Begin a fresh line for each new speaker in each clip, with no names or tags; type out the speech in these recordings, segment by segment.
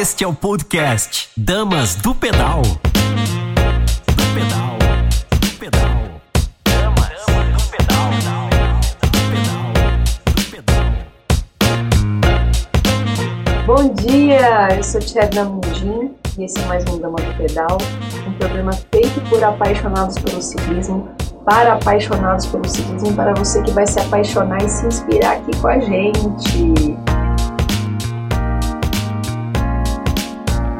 Este é o podcast Damas do Pedal. Do pedal. Do pedal. Damas do pedal. Do pedal. Do pedal.
Bom dia, eu sou Tcherna Mundim e esse é mais um Dama do Pedal, um programa feito por apaixonados pelo ciclismo, para apaixonados pelo ciclismo, para você que vai se apaixonar e se inspirar aqui com a gente.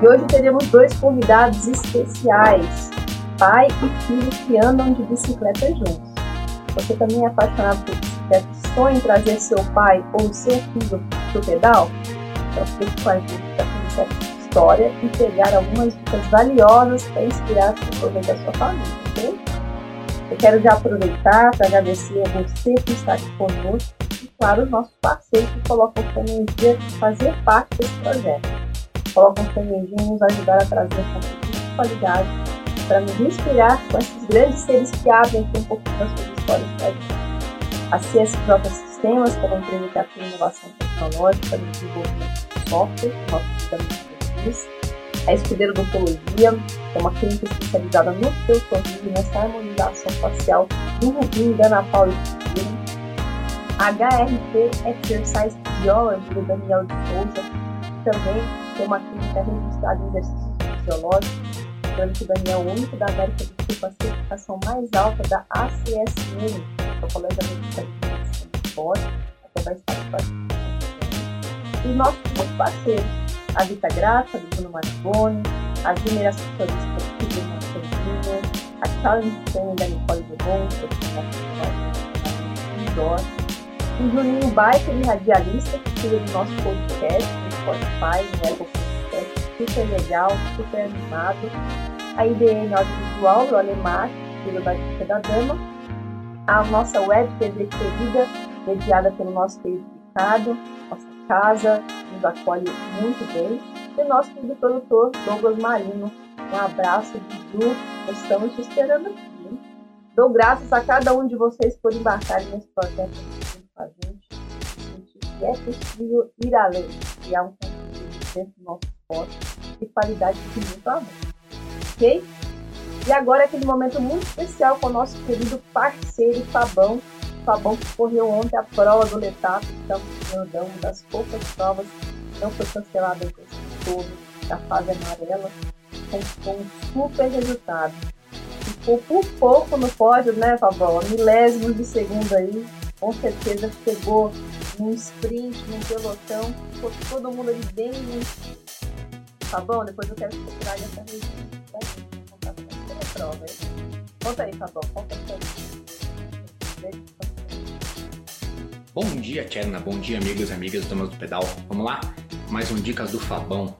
E hoje teremos dois convidados especiais, pai e filho que andam de bicicleta juntos. Você também é apaixonado por bicicleta e sonha em trazer seu pai ou seu filho para o pedal? Então fique com a gente para conhecer essa história e pegar algumas dicas valiosas para inspirar o desenvolvimento da sua família, ok? Eu quero já aproveitar para agradecer a você por estar aqui conosco e, claro, os nossos parceiros que colocam sua energia fazer parte desse projeto. Colocam energia em nos ajudar a trazer conteúdo de qualidade para nos inspirar com esses grandes seres que abrem aqui um pouquinho das suas histórias para a gente. A CSJ Sistemas, é uma empresa que atua em inovação tecnológica no desenvolvimento de software, nosso sistema a Escudeiro Odontologia, é uma clínica especializada no seu sorriso e nessa harmonização facial do Rubinho, da Ana Paula e HRT Exercise Physiology, do Daniel de Souza, também tem uma clínica registrada em exercícios fisiológicos, lembrando que o Daniel é o único da América do Sul com a certificação mais alta da ACSM, que é o Colégio Americano de Esporte, até vai estar aqui E os nossos parceiros, a Vita Graça, do Bruno Marconi, a Zimmer Assessoria Esportiva do Marcelinho, a Challenge Training da Nicole Debon, que o Juninho Biker e Radialista, que cuida do nosso podcast Spotify, no Apple Podcast, super legal, super animado. A IDN Audiovisual, do Alemar, que cuida da Dama. A nossa web TV querida, mediada pelo nosso querido Ricardo, nossa casa, nos acolhe muito bem. E o nosso querido produtor, Douglas Marino. Um abraço, Dudu. Estamos te esperando aqui. Dou graças a cada um de vocês por embarcarem nesse projeto com a gente. É possível ir além, criar um conteúdo dentro do nosso esporte de qualidade de muito amor. Ok? E agora aquele momento muito especial com o nosso querido parceiro Fabão, Fabão que correu ontem a prova do Letap, então é uma das poucas provas que não foi cancelada esse todo da fase amarela, com um super resultado. Ficou por pouco no pódio, né, Fabão? Milésimos de segundo aí, com certeza chegou num sprint, num pelotão, ficou todo mundo ali bem. Fabão, depois eu quero procurar essa região. Tá? A prova aí. Conta aí, Fabão, conta aí.
Bom dia, Tcherna. Bom dia, amigos e amigas do do Pedal. Vamos lá? Mais um Dicas do Fabão.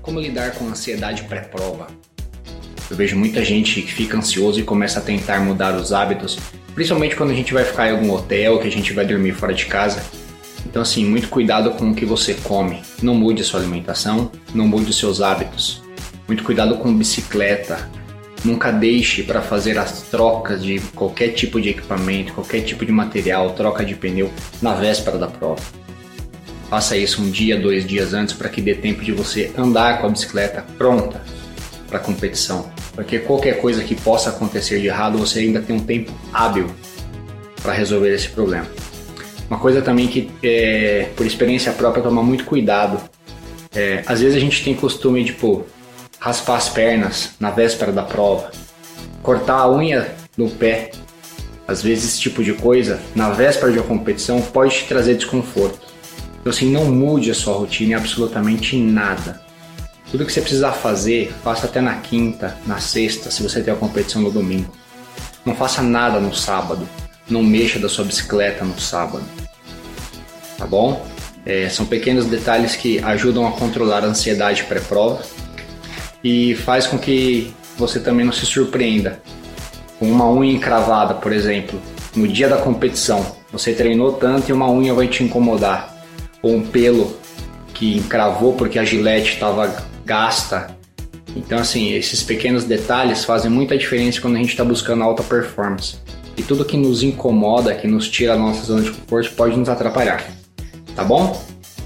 Como lidar com ansiedade pré-prova? Eu vejo muita gente que fica ansioso e começa a tentar mudar os hábitos, principalmente quando a gente vai ficar em algum hotel, que a gente vai dormir fora de casa. Então, assim, muito cuidado com o que você come. Não mude a sua alimentação, não mude os seus hábitos. Muito cuidado com bicicleta, Nunca deixe para fazer as trocas de qualquer tipo de equipamento, qualquer tipo de material, troca de pneu na véspera da prova. Faça isso um dia, dois dias antes para que dê tempo de você andar com a bicicleta pronta para a competição. Porque qualquer coisa que possa acontecer de errado, você ainda tem um tempo hábil para resolver esse problema. Uma coisa também que, é, por experiência própria, tomar muito cuidado. É, às vezes a gente tem costume de, pô, raspar as pernas na véspera da prova, cortar a unha do pé. Às vezes esse tipo de coisa, na véspera de uma competição, pode te trazer desconforto. Então assim, não mude a sua rotina em absolutamente nada. Tudo que você precisar fazer, faça até na quinta, na sexta, se você tem a competição no domingo. Não faça nada no sábado. Não mexa da sua bicicleta no sábado. Tá bom? É, são pequenos detalhes que ajudam a controlar a ansiedade pré-prova e faz com que você também não se surpreenda. Com uma unha encravada, por exemplo, no dia da competição, você treinou tanto e uma unha vai te incomodar. Ou um pelo que encravou porque a gilete estava gasta. Então, assim, esses pequenos detalhes fazem muita diferença quando a gente está buscando alta performance. E tudo que nos incomoda, que nos tira a nossa zona de conforto, pode nos atrapalhar. Tá bom?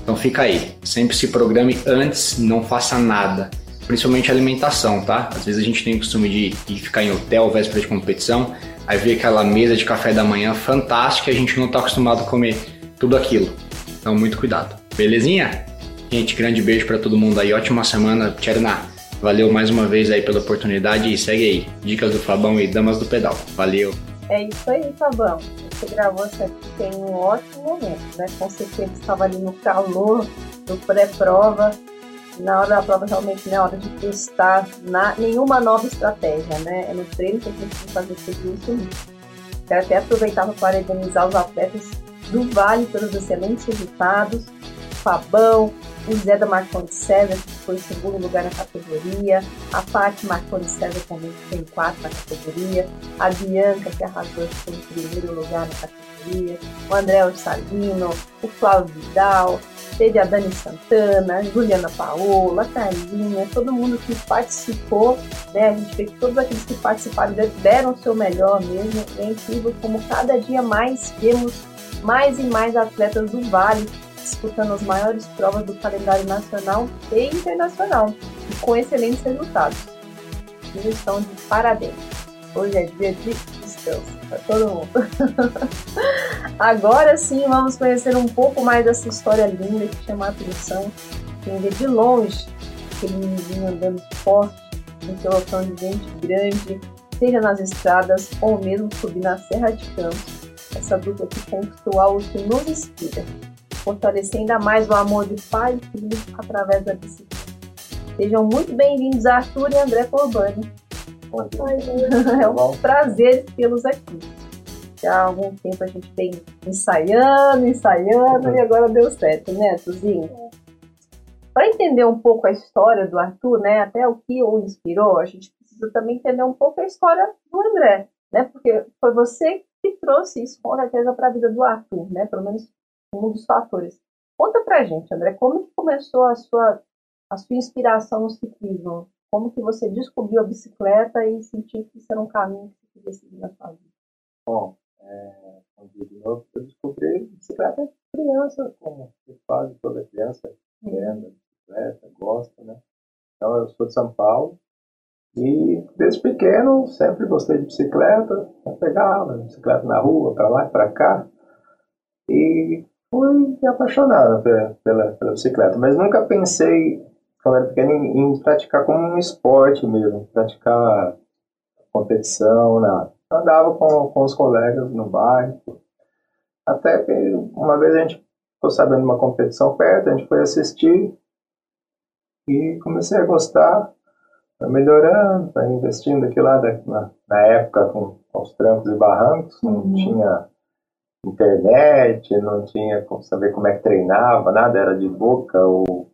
Então fica aí, sempre se programe antes, não faça nada, principalmente alimentação, tá? Às vezes a gente tem o costume de, de ficar em hotel véspera de competição, aí vê aquela mesa de café da manhã fantástica e a gente não está acostumado a comer tudo aquilo. Então muito cuidado, belezinha? Gente, grande beijo para todo mundo aí, ótima semana, Tcherna. Valeu mais uma vez aí pela oportunidade e segue aí. Dicas do Fabão e Damas do Pedal. Valeu!
É isso aí, Fabão. Você gravou isso aqui tem um ótimo momento, né? Com certeza estava ali no calor do pré-prova. Na hora da prova, realmente não é hora de testar na, nenhuma nova estratégia, né? É no treino que a gente tem que fazer tudo isso. Quero até aproveitar para parabenizar os atletas do Vale pelos excelentes resultados. Fabão, o Zé da Marconi César, que foi em segundo lugar na categoria, a Paty Marconi César também, que foi em quarto na categoria, a Bianca, que arrasou, que foi em primeiro lugar na categoria, o André Orsalino, o Flávio Vidal, teve a Dani Santana, a Juliana Paola, a Carlinha, todo mundo que participou, né? A gente vê que todos aqueles que participaram deram o seu melhor mesmo. É incrível como cada dia mais vemos mais e mais atletas do Vale disputando as maiores provas do calendário nacional e internacional, e com excelentes resultados. Eles estão de parabéns. Hoje é dia de descanso para todo mundo. Agora sim, vamos conhecer um pouco mais dessa história linda que chama a atenção. Quem vê de longe aquele menino andando forte, um pelotão de gente grande, seja nas estradas ou mesmo subir na Serra de Campos. Essa dupla que conquistou algo que nos inspira fortalecer ainda mais o amor de pai e filho através da bicicleta. Sejam muito bem-vindos, Arthur e André Corbani. É um prazer tê-los aqui. Já há algum tempo a gente vem ensaiando, ensaiando e agora deu certo, né, Tuzinho? Para entender um pouco a história do Arthur, né, até o que o inspirou, a gente precisa também entender um pouco a história do André, né, porque foi você que trouxe isso com certeza para a vida do Arthur, né, pelo menos um dos fatores. Conta pra gente, André, como que começou a sua, a sua inspiração no ciclismo? Como que você descobriu a bicicleta e sentiu que isso era um caminho que você queria seguir na sua vida?
Bom, é, de novo, eu descobri bicicleta criança, como quase toda criança anda bicicleta, gosta, né? Então eu sou de São Paulo e desde pequeno sempre gostei de bicicleta, pegava bicicleta na rua, para lá e para cá. E fui apaixonado pela, pela, pela, bicicleta, mas nunca pensei, quando era pequeno, em, em, praticar como um esporte mesmo, praticar competição, nada. Andava com, com os colegas no bairro, até que uma vez a gente ficou sabendo de uma competição perto, a gente foi assistir e comecei a gostar, foi melhorando, foi investindo aqui lá da, na, na, época com, com os trancos e barrancos, não uhum. tinha internet, não tinha como saber como é que treinava, nada, era de boca ou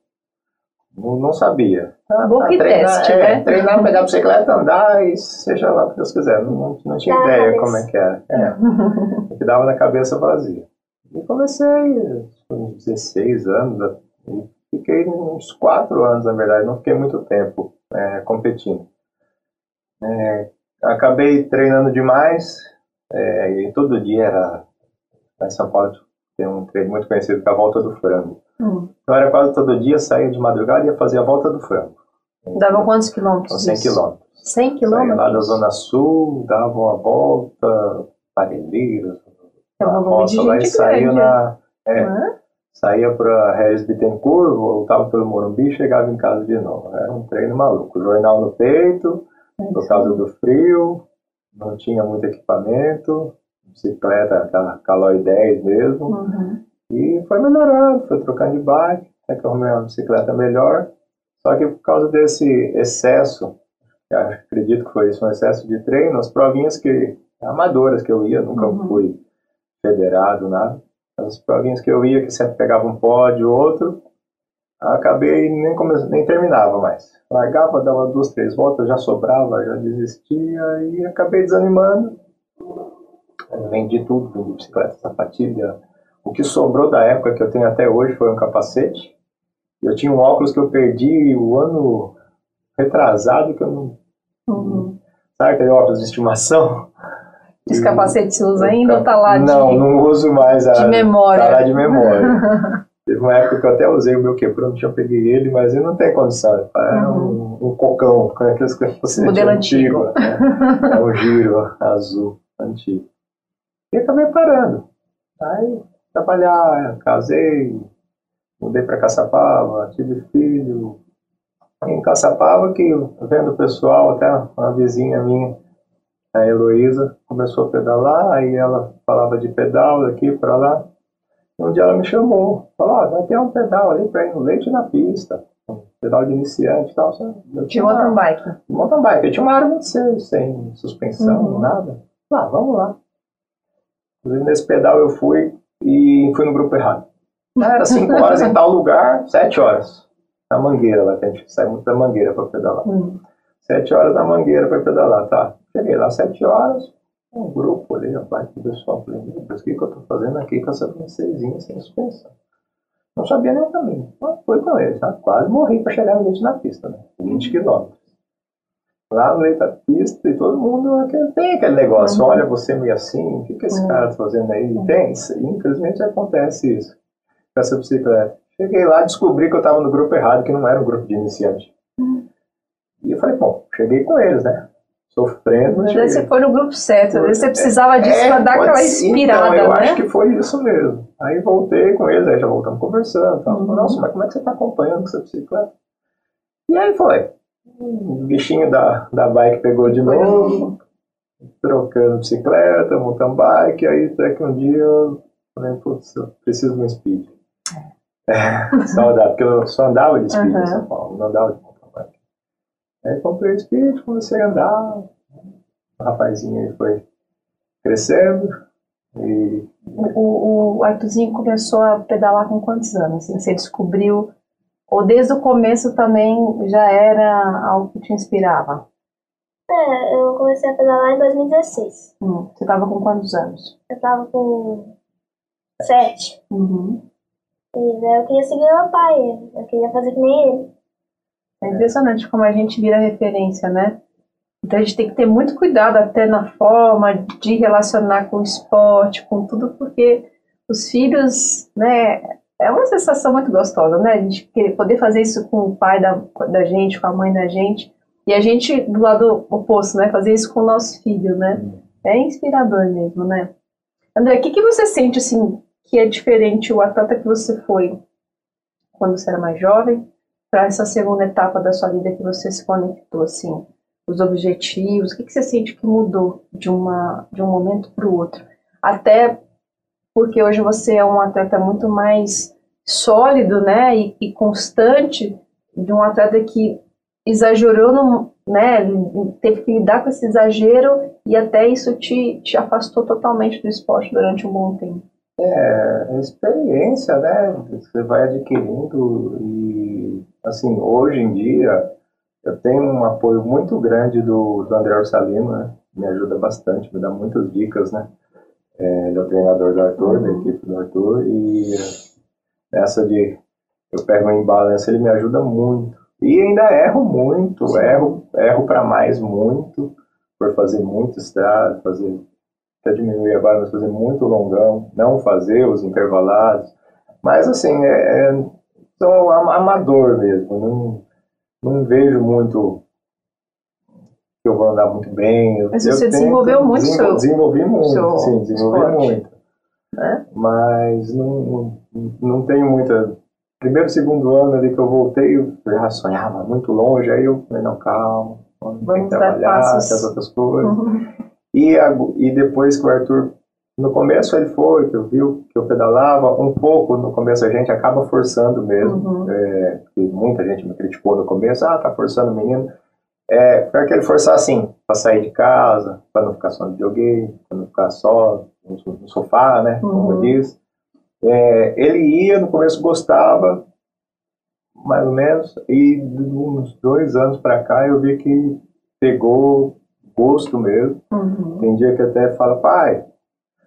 não, não sabia.
Ah, boca e treinar, teste, é, né?
Treinar, pegar a bicicleta, andar e seja lá o que Deus quiser. Não, não tinha Dá ideia como é que era. É, que dava na cabeça vazia. E comecei com 16 anos, e fiquei uns 4 anos, na verdade, não fiquei muito tempo é, competindo. É, acabei treinando demais, é, e todo dia era Lá em São Paulo tem um treino muito conhecido que é a Volta do Frango. Hum. Então era quase todo dia, saía de madrugada e ia fazer a Volta do Frango.
Dava quantos quilômetros?
100 quilômetros.
100 quilômetros?
lá da Zona Sul, dava uma volta, Parelheiros,
é uma roça lá e
saía na... É, uhum. Saía para Regis Bittencourt, voltava pelo Morumbi e chegava em casa de novo. Era um treino maluco. Jornal no peito, é por causa do frio, não tinha muito equipamento, bicicleta, aquela Caloi 10 mesmo. Uhum. E foi melhorando, foi trocando de bike, até que eu arrumei uma bicicleta melhor. Só que por causa desse excesso, acredito que foi isso, um excesso de treino, as provinhas que, amadoras que eu ia, nunca uhum. fui federado, nada. As provinhas que eu ia, que sempre pegava um pódio, outro, acabei nem, come... nem terminava mais. Largava, dava duas, três voltas, já sobrava, já desistia e acabei desanimando vendi tudo, vendi bicicleta, sapatilha. O que sobrou da época que eu tenho até hoje foi um capacete. Eu tinha um óculos que eu perdi o ano retrasado, que eu não. Uhum. Sabe aquele óculos de estimação?
Esse capacete você usa ainda ou tá lá de.
Não, não uso mais. A,
de memória.
Tá lá de memória. Teve uma época que eu até usei o meu quebrando, já peguei ele, mas ele não tem condição. É um, um cocão, com aqueles que você
Modelo antigo.
Né? É um giro azul antigo. E acabei parando. Aí, trabalhar, casei, mudei para Caçapava, tive filho. Em Caçapava, que vendo o pessoal, até uma vizinha minha, a Heloísa, começou a pedalar, aí ela falava de pedal daqui para lá. Um dia ela me chamou, falou, ah, vai ter um pedal ali para ir no leite na pista, um pedal de iniciante e tal.
Eu tinha mountain bike.
Mountain bike, eu tinha uma área 26, sem suspensão, uhum. nada. Ah, vamos lá. Inclusive nesse pedal eu fui e fui no grupo errado. Era 5 horas em tal lugar, 7 horas. Na mangueira lá, que a gente sai muito da mangueira para pedalar. 7 uhum. horas na mangueira para pedalar, tá. Cheguei lá 7 horas, um grupo ali, rapaz, que pessoal, falei, meu Deus, o que, que eu tô fazendo aqui com essa princesinha sem suspensão? Não sabia nem o caminho. Mas foi com ele, tá? quase morri para chegar no na pista, né? 20 quilômetros. Lá no meio da pista e todo mundo tem aquele negócio, uhum. olha você meio assim, o que, que esse uhum. cara tá fazendo aí? Uhum. Tem, infelizmente acontece isso com essa bicicleta. Cheguei lá descobri que eu estava no grupo errado, que não era um grupo de iniciante. Uhum. E eu falei, bom, cheguei com eles, né? sofrendo.
Aí você foi no grupo certo, às vezes você precisava disso é, para dar aquela inspirada,
então, eu
né?
acho que foi isso mesmo. Aí voltei com eles, aí já voltamos conversando. Tal. Uhum. Nossa, mas como é que você está acompanhando essa bicicleta? E aí foi. O bichinho da, da bike pegou de novo, trocando bicicleta, mountain bike, aí até que um dia eu falei, putz, eu preciso de um speed. É, saudade, porque eu só andava de speed uhum. em São Paulo, não andava de Aí comprei o Speed, comecei a andar. O rapazinho aí foi crescendo. E...
O, o Arthurzinho começou a pedalar com quantos anos? Assim, você descobriu, ou desde o começo também já era algo que te inspirava?
É, eu comecei a pedalar em 2016.
Hum, você estava com quantos anos?
Eu estava com sete.
Uhum.
E daí eu queria seguir meu pai, eu queria fazer que nem ele.
É impressionante como a gente vira referência, né? Então a gente tem que ter muito cuidado até na forma de relacionar com o esporte, com tudo, porque os filhos, né, é uma sensação muito gostosa, né? A gente poder fazer isso com o pai da, da gente, com a mãe da gente, e a gente do lado oposto, né? Fazer isso com o nosso filho, né? É inspirador mesmo, né? André, o que, que você sente, assim, que é diferente o atleta que você foi quando você era mais jovem para essa segunda etapa da sua vida que você se conectou, assim, os objetivos, o que, que você sente que mudou de, uma, de um momento para o outro? Até porque hoje você é um atleta muito mais sólido, né, e, e constante, de um atleta que exagerou, no, né, teve que lidar com esse exagero e até isso te, te afastou totalmente do esporte durante um bom tempo.
É, experiência, né, você vai adquirindo e assim, hoje em dia, eu tenho um apoio muito grande do, do André Orsalino, né? Me ajuda bastante, me dá muitas dicas, né? É, ele é o treinador do Arthur, da equipe do Arthur, e essa de eu pego em balança, ele me ajuda muito. E ainda erro muito, Sim. erro, erro para mais muito, por fazer muito estrada, fazer, até diminuir agora, mas fazer muito longão, não fazer os intervalados. Mas assim, é, é sou amador mesmo, não, não vejo muito eu vou andar muito bem.
Mas você desenvolveu muito
desenvol,
seu...
Desenvolvi muito, seu sim, desenvolvi esporte. muito. É? Mas não, não, não tenho muita... Primeiro, segundo ano ali que eu voltei, eu já sonhava muito longe, aí eu falei, não, calma, vamos, tem que trabalhar, as outras coisas. Uhum. E, a, e depois que o Arthur no começo ele foi, que eu vi que eu pedalava um pouco, no começo a gente acaba forçando mesmo, uhum. é, muita gente me criticou no começo, ah, tá forçando o menino. É, foi aquele forçar assim, para sair de casa, para não ficar só no videogame, para não ficar só no, sofá, né, uhum. como eu disse. É, ele ia, no começo gostava, mais ou menos, e de uns dois anos para cá eu vi que pegou gosto mesmo. Uhum. Tem dia que até fala, pai,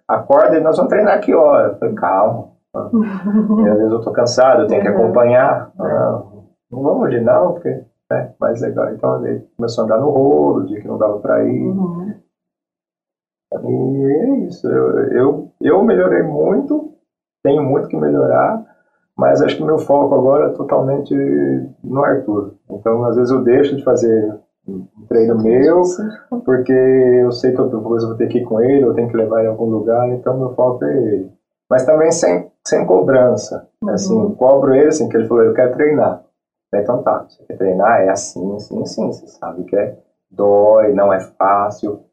acorda e nós vamos treinar que hora? Eu falei, calma. às vezes eu tô cansado, eu tenho que uhum. acompanhar. Não, não vamos hoje não, porque é mais legal. Então ele começou a andar no rolo, o dia que não dava para ir. Uhum. E é isso. Eu, eu, eu melhorei muito, tenho muito que melhorar, Mas acho que meu foco agora é totalmente no Arthur. Então, às vezes eu deixo de fazer um treino meu, porque eu sei que outra coisa eu vou ter que ir com ele, eu tenho que levar em algum lugar, então meu foco é ele. Mas também sem, sem cobrança. Uhum. Assim, cobro ele, assim, que ele falou, eu quero treinar. Então tá, você quer treinar, é assim, assim, assim. Você sabe que é dói, não é fácil.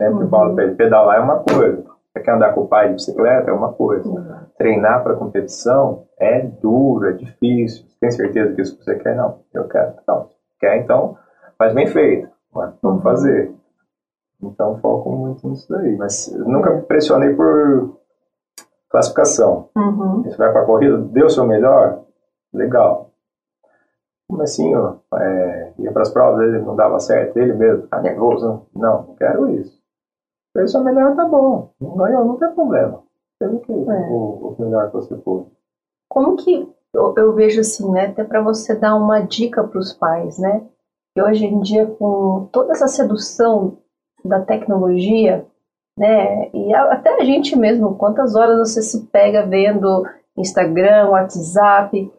Sempre uhum. falo para ele, pedalar é uma coisa. Você quer andar com o pai de bicicleta é uma coisa. Uhum. Treinar para competição é duro, é difícil. Você tem certeza que isso você quer? Não, eu quero. Então, quer então, faz bem feito. Vamos uhum. fazer. Então foco muito nisso daí. Mas nunca me pressionei por classificação. Uhum. Você vai para a corrida, deu o seu melhor? Legal. Mas assim, é, ia para as provas, ele não dava certo, ele mesmo, tá nervoso. Não, não quero isso. Fez o seu melhor, tá bom. Não ganhou, não tem problema. Fez o, que, é. o, o melhor que você pôde.
Como que eu, eu, vejo assim, né? Até para você dar uma dica para os pais, né? Que hoje em dia, com toda essa sedução da tecnologia, né? E até a gente mesmo, quantas horas você se pega vendo Instagram, WhatsApp,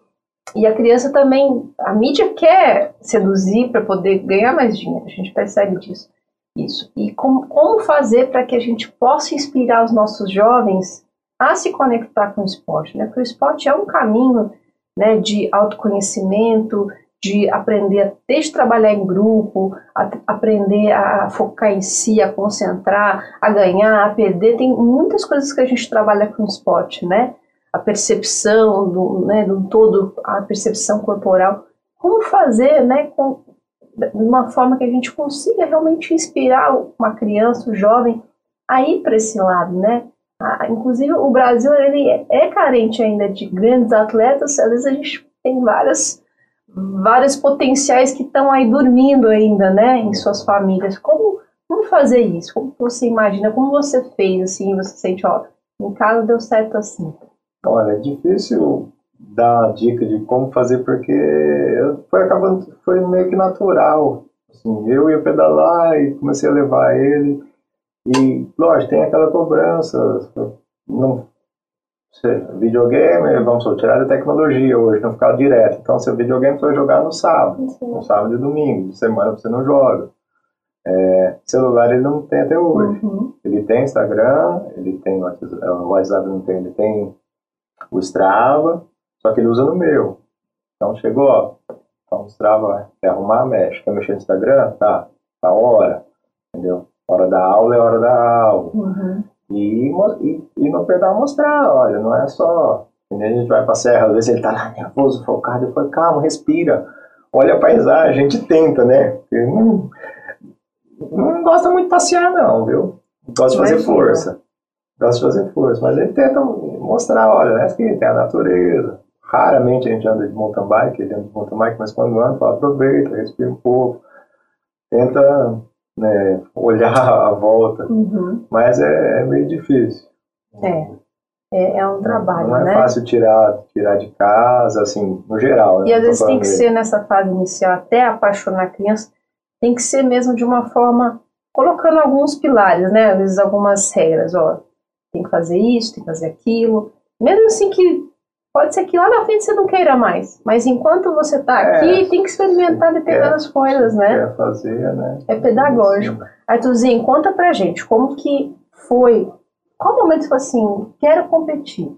e a criança também, a mídia quer seduzir para poder ganhar mais dinheiro, a gente percebe disso. Isso. E como, como fazer para que a gente possa inspirar os nossos jovens a se conectar com o esporte, né? Porque o esporte é um caminho, né, de autoconhecimento, de aprender desde trabalhar em grupo, a, aprender a focar em si, a concentrar, a ganhar, a perder. Tem muitas coisas que a gente trabalha com esporte, né? A percepção do, né, do todo, a percepção corporal. Como fazer, né, com, de uma forma que a gente consiga realmente inspirar uma criança, um jovem, a ir para esse lado, né? Inclusive, o Brasil ele é carente ainda de grandes atletas. Às vezes a gente tem várias vários potenciais que estão aí dormindo ainda, né, em suas famílias. Como, como fazer isso? Como você imagina? Como você fez, assim, você sente, ó, em casa deu certo assim?
Olha, é difícil dar dica de como fazer, porque foi acabando, foi meio que natural. Assim, eu ia pedalar e comecei a levar ele. E, lógico, tem aquela cobrança. Não videogame, vamos tirar da tecnologia hoje, não ficar direto. Então, seu videogame foi jogar no sábado, Sim. no sábado e domingo, de semana você não joga. É, celular ele não tem até hoje. Uhum. Ele tem Instagram, ele tem o WhatsApp, não tem, ele tem o Strava, só que ele usa no meu. Então chegou, ó, então o Strava quer arrumar, mexe. Quer mexer no Instagram? Tá, tá hora, entendeu? Hora da aula é hora da aula. Uhum. E, e, e no pedal mostrar, olha, não é só. A gente vai pra serra, às vezes ele tá lá nervoso, focado, eu falo, calma, respira, olha a paisagem, a gente tenta, né? Porque não, não gosta muito de passear, não, viu? Gosta de fazer força. De fazer força, mas ele tenta mostrar, olha, né, que tem a natureza. Raramente a gente anda de mountain bike, ele anda de mountain bike, mas quando anda, fala, aproveita, respira um pouco. Tenta né, olhar a volta, uhum. mas é, é, meio difícil.
É. É, é um trabalho,
Não é
né?
fácil tirar, tirar de casa, assim, no geral.
Né? E às vezes tem que ser nessa fase inicial, até apaixonar a criança, tem que ser mesmo de uma forma, colocando alguns pilares, né? Às vezes algumas regras, ó, tem que fazer isso, tem que fazer aquilo. Mesmo assim que Pode ser que lá na frente você não queira mais, mas enquanto você está é, aqui, tem que experimentar determinadas quer, coisas, né?
Fazer, né?
É pedagógico. Arthurzinho, conta pra gente como que foi, qual momento você falou assim, quero competir,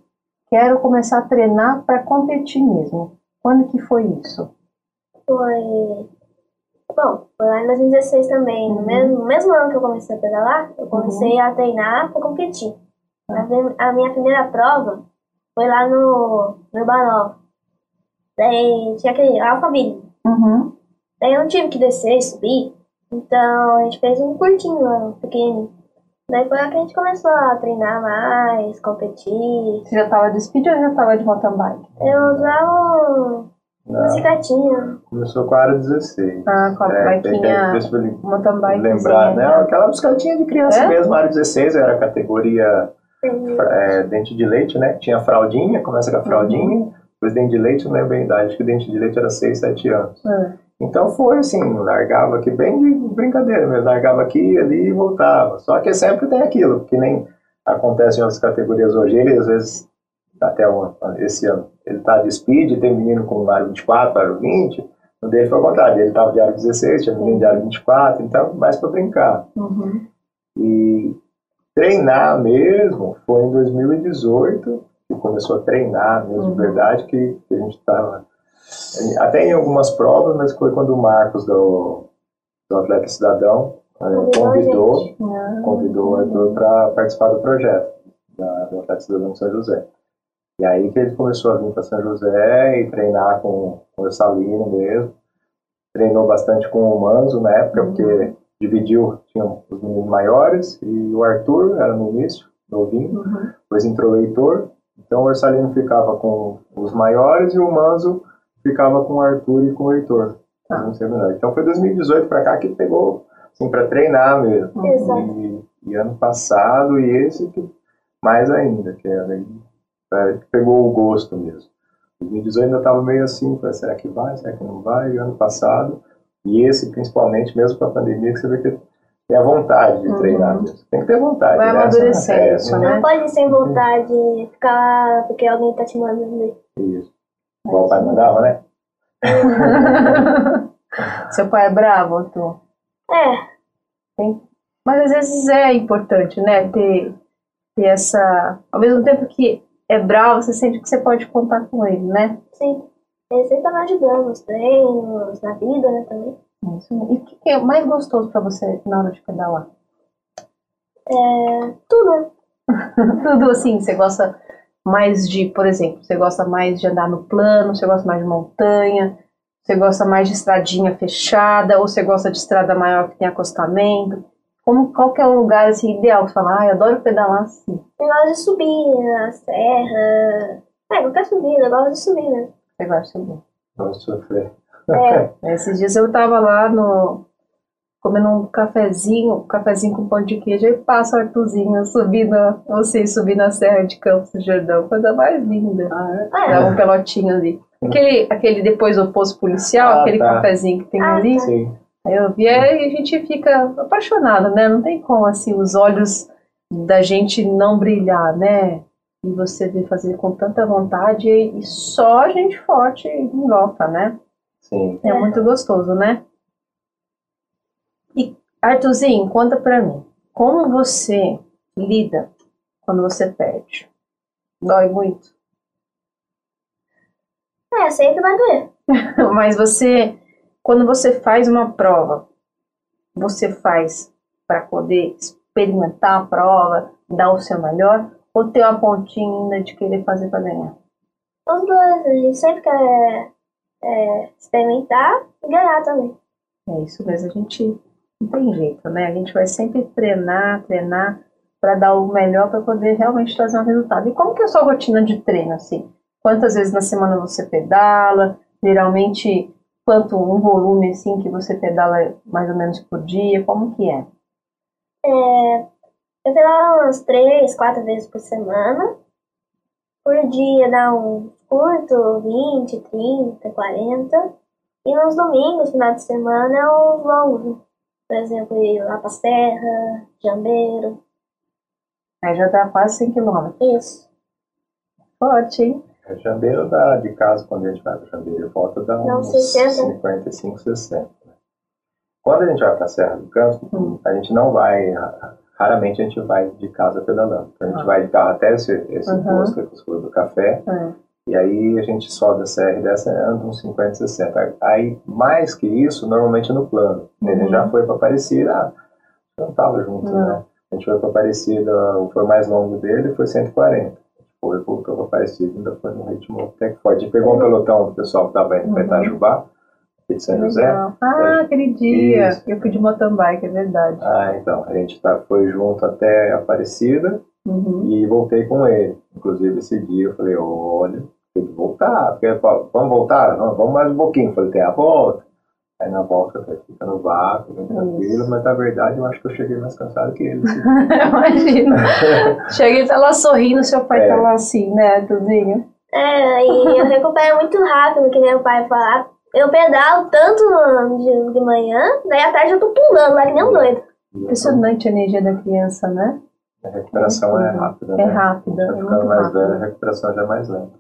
quero começar a treinar para competir mesmo. Quando que foi isso?
Foi, bom, foi lá em 2016 também, uhum. no, mesmo, mesmo ano que eu comecei a pedalar, eu comecei uhum. a treinar para competir. A minha primeira prova foi lá no, no Urbanol. Daí tinha aquele Alphaville. Uhum. Daí eu não tive que descer e subir. Então a gente fez um curtinho lá, pequeno. Daí foi lá que a gente começou a treinar mais, competir.
Você já tava de speed ou já tava de mountain bike?
Eu usava bicicletinha.
Começou com a área 16.
Ah, com a é, biquinha mountain bike.
Lembrar, né? Aquela bicicletinha de criança é? mesmo, área 16, era a categoria é, dente de leite, né? Tinha fraldinha, começa com a fraldinha, uhum. depois dente de leite, não lembro a idade, acho que dente de leite era 6, 7 anos. É. Então foi assim, largava aqui bem de brincadeira mesmo, largava aqui ali e voltava. Só que sempre tem aquilo, que nem acontece em outras categorias hoje, ele às vezes até o, esse ano, ele tá de speed, tem menino com aro 24, aro 20, no dele foi o contrário, ele tava de aro 16, tinha menino de aro 24, então mais para brincar.
Uhum.
E treinar mesmo foi em 2018, que começou a treinar mesmo,
Uhum.
de verdade, que, que a gente estava. Até em algumas provas, mas foi quando o Marcos do, do Atleta Cidadão eh,
Convidou a
convidou, o Arthur para participar do projeto da, do Atleta Cidadão de São José. E aí que ele começou a vir para São José e treinar com, com o Salino mesmo. Treinou bastante com o Manzo na época,
Uhum.
porque dividiu, tinha os meninos maiores e o Arthur era no início, novinho,
Uhum.
depois entrou o Heitor, então o Orsalino ficava com os maiores e o Manzo ficava com o Arthur e com o Heitor. Melhor. Então foi 2018 para cá que pegou, assim, para treinar mesmo.
Exato.
E, e ano passado, e esse que mais ainda, que é, aí, é, que pegou o gosto mesmo. 2018 ainda estava meio assim, falei, será que vai, será que não vai? E ano passado, e esse principalmente, mesmo com a pandemia, que você vê que tem a vontade de
Uhum.
treinar mesmo. Tem que ter vontade.
Vai
né?
amadurecendo
É,
isso, né?
Não pode ir sem vontade de ficar lá porque alguém tá te mandando.
Isso. Igual o pai mandava, né?
Seu pai é bravo, Arthur?
É,
Mas às vezes é importante, né? Ter, ter essa. Ao mesmo tempo que é bravo, você sente que você pode contar com ele, né?
sim. Ele sempre tá me ajudando nos treinos, na vida, né, também.
Isso. E o que que é mais gostoso pra você na hora de pedalar?
É, tudo, né?
Tudo assim, você gosta mais de, por exemplo, você gosta mais de andar no plano, você gosta mais de montanha, você gosta mais de estradinha fechada, ou você gosta de estrada maior que tem acostamento? Como, qual que é o lugar assim, ideal? Você fala, ah, eu adoro pedalar assim.
Eu gosto de subir na serra. É, qualquer subida, eu gosto de subir, né?
Gosta de subir.
Vamos sofrer.
É,
Esses dias eu tava lá no. comendo um cafezinho, um cafezinho com pão de queijo, e passa o Arthurzinho subindo, você subindo a Serra de Campos do Jordão, coisa mais linda.
Ah, é?
Dava um pelotinho ali. Aquele, aquele depois do posto policial,
Ah,
aquele
tá.
cafezinho que tem
Ah,
ali.
tá.
Sim.
Aí eu vi, aí a gente fica apaixonado, né? Não tem como, assim, os olhos da gente não brilhar, né? E você ver fazer com tanta vontade e só gente forte em volta, né?
Sim.
É muito gostoso, né? E, Arthurzinho, conta pra mim. Como você lida quando você perde? Dói muito?
é, sempre vai doer.
Mas você, quando você faz uma prova, você faz para poder experimentar a prova, dar o seu melhor, ou ter uma pontinha ainda de querer fazer para ganhar?
Os dois, a gente sempre quer é, experimentar e ganhar também.
É isso mesmo, a gente não tem jeito, né? A gente vai sempre treinar, treinar para dar o melhor para poder realmente trazer um resultado. E como que é a sua rotina de treino, assim? Quantas vezes na semana você pedala? Geralmente, quanto um volume, assim, que você pedala mais ou menos por dia? Como que é?
Eu pedalo umas três, quatro vezes por semana. Por dia dá um curto, 20, 30, 40. E nos domingos, final de semana, é os longos. né? Por exemplo, ir lá pra Serra, Jambeiro.
Aí já dá quase 100 quilômetros.
Isso.
Forte, hein?
A Jambeiro dá de casa, quando a gente vai para Jambeiro, volta dá uns
uns 60.
55, 60. né? Quando a gente vai para a Serra do Campo,
Hum.
a gente não vai, raramente a gente vai de casa pedalando. Então, a gente
Ah.
vai de carro até esse, esse
Uhum.
posto que você falou do café,
É.
e aí a gente sobe a serra e desce anda uns 50, 60. Aí, mais que isso, normalmente é no plano. A gente
Uhum.
já foi para Aparecida, ah, não estava junto,
Não.
né? A gente foi para Aparecida, o foi mais longo dele foi 140. Foi, voltou para Aparecida, ainda foi no ritmo até que forte. A gente pegou um pelotão do pessoal que estava indo para
Uhum.
Itajubá, de São José.
Legal. Ah, aquele dia.
Isso.
Eu fui de mountain bike, é verdade.
Ah, então, a gente tá, foi junto até Aparecida
Uhum.
e voltei com ele. Inclusive, esse dia eu falei, olha, tem que voltar. Porque, ele falou, vamos voltar? Não, vamos mais um pouquinho. Eu falei, tem a volta. Aí na volta fica no vácuo, bem tranquilo, mas na verdade eu acho que eu cheguei mais cansado que ele.
Imagina. Chega e tá lá sorrindo, seu pai
É.
tá lá assim, né, Tuzinho?
É, e eu recupero muito rápido, que nem o pai falar. Eu pedalo tanto de, de manhã, daí à tarde eu tô pulando lá que nem um doido.
Impressionante a energia da criança, né?
A recuperação é rápida.
É
né?
rápida,
Vai
é
ficando
muito
mais
rápida.
velho, a recuperação já é mais lenta.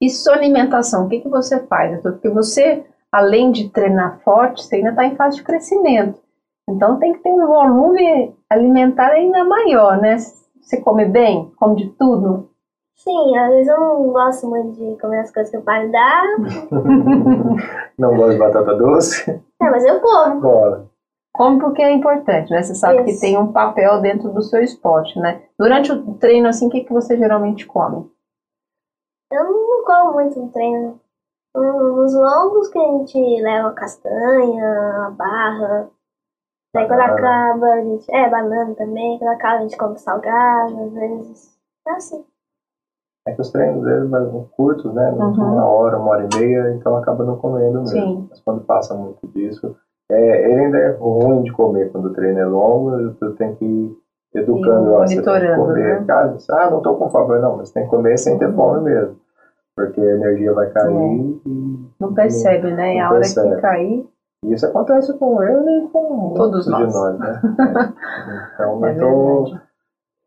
E sua alimentação, o que, que você faz? doutor? Porque você, além de treinar forte, você ainda está em fase de crescimento. Então tem que ter um volume alimentar ainda maior, né? Você come bem? Come de tudo?
Sim, às vezes eu não gosto muito de comer as coisas que o pai dá.
Não gosta de batata doce?
É, mas eu como.
Bora.
Come porque é importante, né? Você sabe que
Isso.
tem um papel dentro do seu esporte, né? Durante o treino, assim, o que, que você geralmente come?
Eu não como muito no treino. Nos longos que a gente leva castanha, barra. Daí quando
Banana.
acaba, a gente. É, banana também. Quando acaba, a gente come salgado, às vezes. É assim.
É que os treinos deles são curtos, né?
Uhum.
Uma hora, uma hora e meia, então acaba não comendo mesmo.
Sim.
Mas quando passa muito disso, é, ele ainda é ruim de comer quando o treino é longo, tu tem que ir educando, ó, você tem que comer.
né?
Cara, ah, não tô com fome, não, mas tem que comer sem ter fome mesmo. Porque a energia vai cair e
Não percebe, né? A hora
percebe.
que cair,
e isso acontece com ele e com
Todos nós.
de nós, né? É. Então
é
eu tô.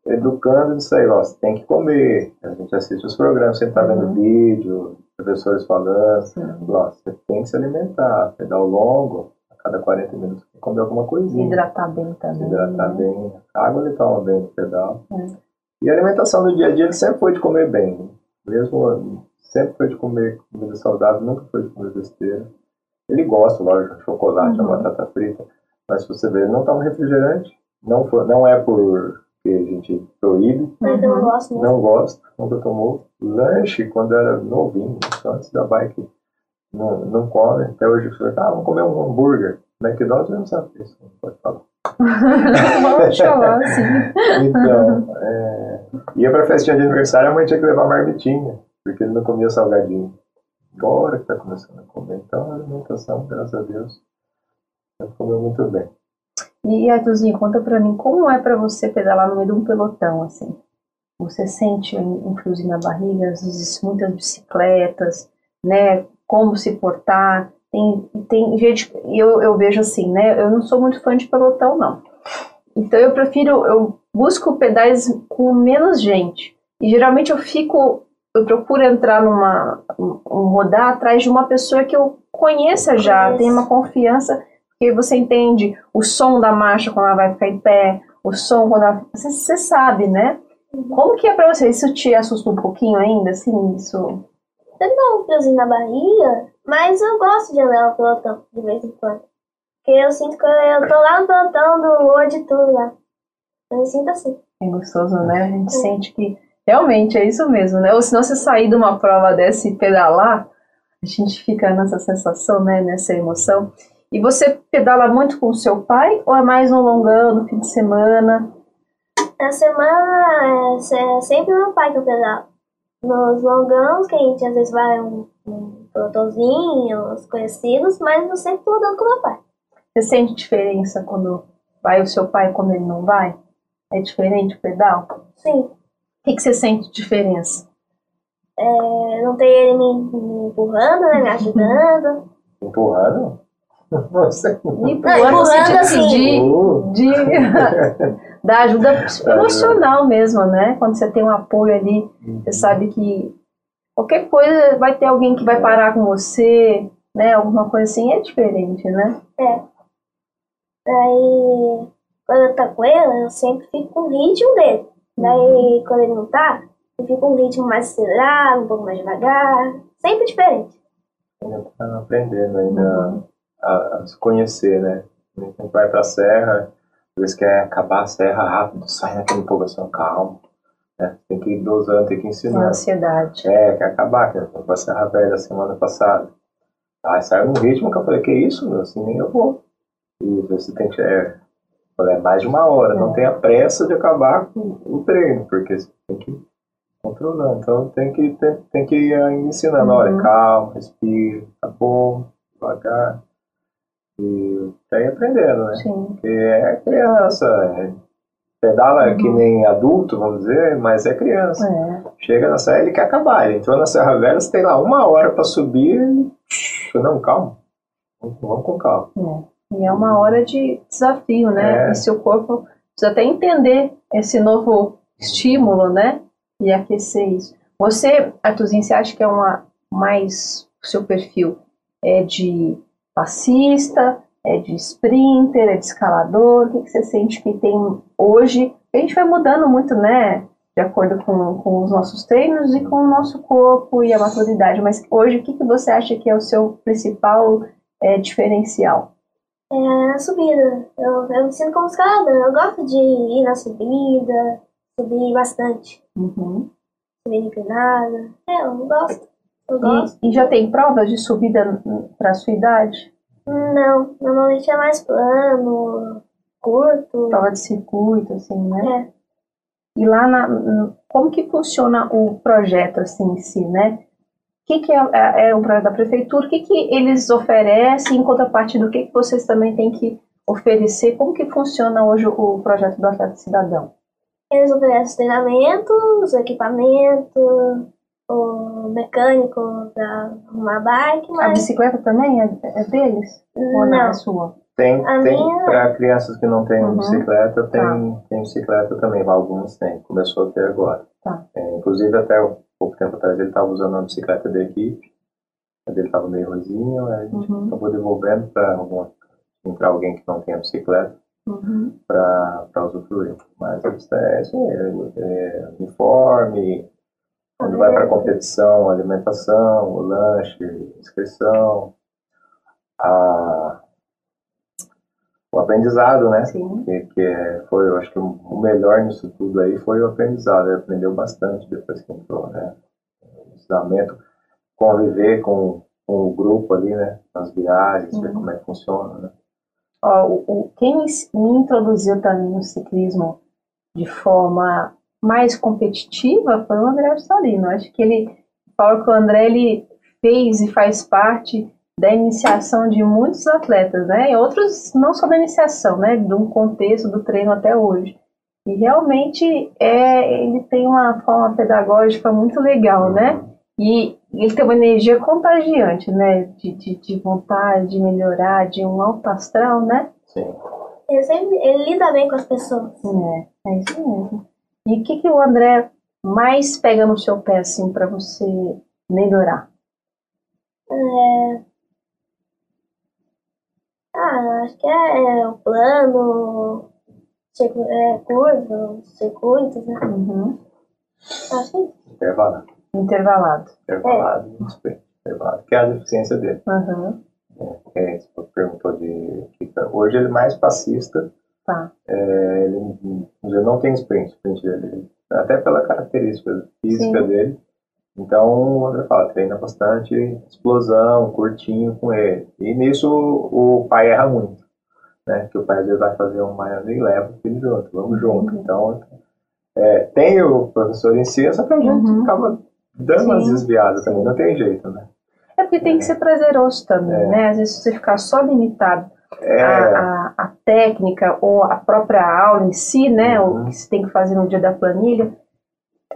Educando isso aí, ó, você tem que comer. A gente assiste os programas, sempre tá vendo
Uhum.
vídeo, professores falando. Ó, você tem que se alimentar, pedal longo, a cada 40 minutos tem que comer alguma
Se
coisinha.
hidratar bem também.
Se hidratar
né?
bem. A água ele toma bem no pedal.
É.
E a alimentação do dia a dia ele sempre foi de comer bem. Mesmo sempre foi de comer comida saudável, nunca foi de comer besteira. Ele gosta, lógico, de chocolate,
Uhum.
a batata frita. Mas se você ver, ele não toma refrigerante. Não, foi, não é porque a gente proíbe,
Mas eu
Uhum.
não gosto
não gosta, nunca tomou. Lanche quando era novinho, então antes da bike não, não come. Até hoje você fala, ah, vamos comer um hambúrguer. McDonald's não sabe isso, não pode falar.
Vamos falar, sim.
Então, é, ia pra festinha de aniversário, a mãe tinha que levar marmitinha, porque ele não comia salgadinho. Agora que tá começando a comer. Então, a alimentação, graças a Deus, ele comeu muito bem.
E Arthurzinho, conta pra mim, como é pra você pedalar no meio de um pelotão, assim? Você sente um friozinho na barriga, às vezes muitas bicicletas, né? Como se portar. Tem, tem gente, eu, eu vejo assim, né? Eu não sou muito fã de pelotão, não. Então eu prefiro, eu busco pedais com menos gente. E geralmente eu fico, eu procuro entrar numa, um, rodar atrás de uma pessoa que eu conheça já, tenha uma confiança, porque você entende o som da marcha quando ela vai ficar em pé, o som quando ela. Você, você sabe, né? Como que é pra você? Isso te assusta um pouquinho ainda, assim? Isso.
Sempre dá um friozinho na barriga, mas eu gosto de andar no pelotão de vez em quando. Porque eu sinto que eu tô lá no pelotão do World Tour lá. Eu me sinto assim.
É gostoso, né? A gente sente que realmente é isso mesmo, né? Ou se não você sair de uma prova dessa e pedalar, a gente fica nessa sensação, né? Nessa emoção. E você pedala muito com o seu pai ou é mais um longão no fim de semana?
Na semana é é sempre meu pai que eu pedalo. Nos longãos, que a gente às vezes vai um, um pelotãozinho, uns conhecidos, mas eu sempre tô andando com meu pai.
Você sente diferença quando vai o seu pai e quando ele não vai? É diferente o pedal?
Sim.
O que, que você sente de diferença?
É, não tem ele me, me empurrando, né? Me ajudando.
Empurrando? Você.
Me
Não,
empurrando no
empurrando
sentido
assim.
de,
Uh,
de da ajuda emocional mesmo, né? Quando você tem um apoio ali, você sabe que qualquer coisa vai ter alguém que vai parar com você, né? Alguma coisa assim é diferente, né?
Daí, quando eu tô com ele, eu sempre fico com o ritmo dele. Daí, quando ele não tá, eu fico com um ritmo mais acelerado, um pouco mais devagar. Sempre diferente.
ainda tá aprendendo ainda a, a se conhecer, né? A gente vai pra serra, às vezes quer acabar a serra rápido, sai naquela empolgação, calma. Né? Tem que ir dosando, tem que
É
ensinar.
ansiedade.
É, quer acabar, quer pra Serra Velha semana passada. Aí saiu num ritmo que eu falei, que isso, meu, assim nem eu vou. E você tem que. É, é mais de uma hora, não
É.
tenha pressa de acabar com o treino, porque você tem que ir controlando. Então tem que, tem, tem que ir ensinando,
Uhum.
olha, calma, respira, tá bom, devagar. E tá aí aprendendo, né?
Sim.
Porque é criança, é, pedala que
Uhum.
nem adulto, vamos dizer, mas é criança.
É.
Chega na serra, ele quer acabar. Ele entrou na Serra Velha, você tem lá uma hora para subir. Ele... Não, calma. Vamos vamos com calma.
É. E é uma hora de desafio, né?
É.
E seu corpo precisa até entender esse novo estímulo, né? E aquecer isso. Você, Artuzinho, você acha que é uma mais o seu perfil é de passista, é de sprinter, é de escalador? O que, que você sente que tem hoje? A gente vai mudando muito, né? De acordo com, com os nossos treinos e com o nosso corpo e a maturidade. Mas hoje, o que, que você acha que é o seu principal é, diferencial?
É a subida. Eu, eu me sinto como escalador. Eu gosto de ir na subida, subir bastante.
Uhum.
Subir empinada. É, eu gosto. Gosto.
E, e já tem provas de subida para a sua idade?
Não, normalmente é mais plano, curto.
Prova de circuito, assim, né?
É.
E lá, na, como que funciona o projeto, assim, em si, né? O que, que é, é, é o projeto da prefeitura? O que, que eles oferecem em contrapartida do que, que vocês também têm que oferecer? Como que funciona hoje o projeto do Atleta Cidadão?
Eles oferecem treinamentos, equipamento, o mecânico para arrumar bike,
A
mas
bicicleta também é, é deles? Ou não é
não.
sua?
Tem,
A
tem
minha-
para crianças que não têm
Uhum.
bicicleta, tem,
Tá.
tem bicicleta também, alguns têm, começou a ter agora.
Tá.
É, inclusive até pouco tempo atrás ele estava usando uma bicicleta da equipe, a dele estava meio ruizinho, aí a gente
Uhum.
acabou devolvendo para para alguém que não tem a bicicleta
Uhum.
para usufruir. Mas é, isso aí, é, é, uniforme, quando vai para competição, alimentação, o lanche, inscrição, a, o aprendizado, né?
Sim.
Que, que é- foi, eu acho que o melhor nisso tudo aí foi o aprendizado. Ele aprendeu bastante depois que entrou, né? O ensinamento, conviver com, com o grupo ali, né? Nas viagens, ver
Uhum.
como é que funciona, né?
Ó, o, o- quem me introduziu também no ciclismo de forma mais competitiva foi o André Salino. Acho que ele fala que o André ele fez e faz parte da iniciação de muitos atletas, né? E outros não só da iniciação, né? De um contexto do treino até hoje. E realmente é, ele tem uma forma pedagógica muito legal, né? E ele tem uma energia contagiante, né? De, de, de vontade de melhorar, de um alto astral, né?
Sim.
ele sempre ele lida bem com as pessoas.
É, é isso mesmo. E o que, que o André mais pega no seu pé, assim, para você melhorar?
Ah, acho que é, é o plano, circu- é, curva, os circuitos, né?
Uhum.
Acho que
Intervalado.
Intervalado.
Intervalado, sprint. Intervalado, que é a deficiência dele.
Uhum.
É, você perguntou de. Hoje ele é mais passista,
Tá.
é, ele, não tem sprint, sprint dele, até pela característica física
Sim.
dele. Então, o André fala, treina bastante explosão, curtinho com ele. E nisso o, pai erra muito, né? Que o pai às vezes vai fazer um maior e leva o filho junto, vamos junto.
Uhum.
Então, é, tem o professor em si, só que a gente
Uhum.
acaba dando umas desviadas também, não tem jeito, né?
É porque tem que ser prazeroso também,
É.
né? Às vezes você ficar só limitado
É,
à, à- à técnica ou a própria aula em si, né?
Uhum.
O que você tem que fazer no dia da planilha,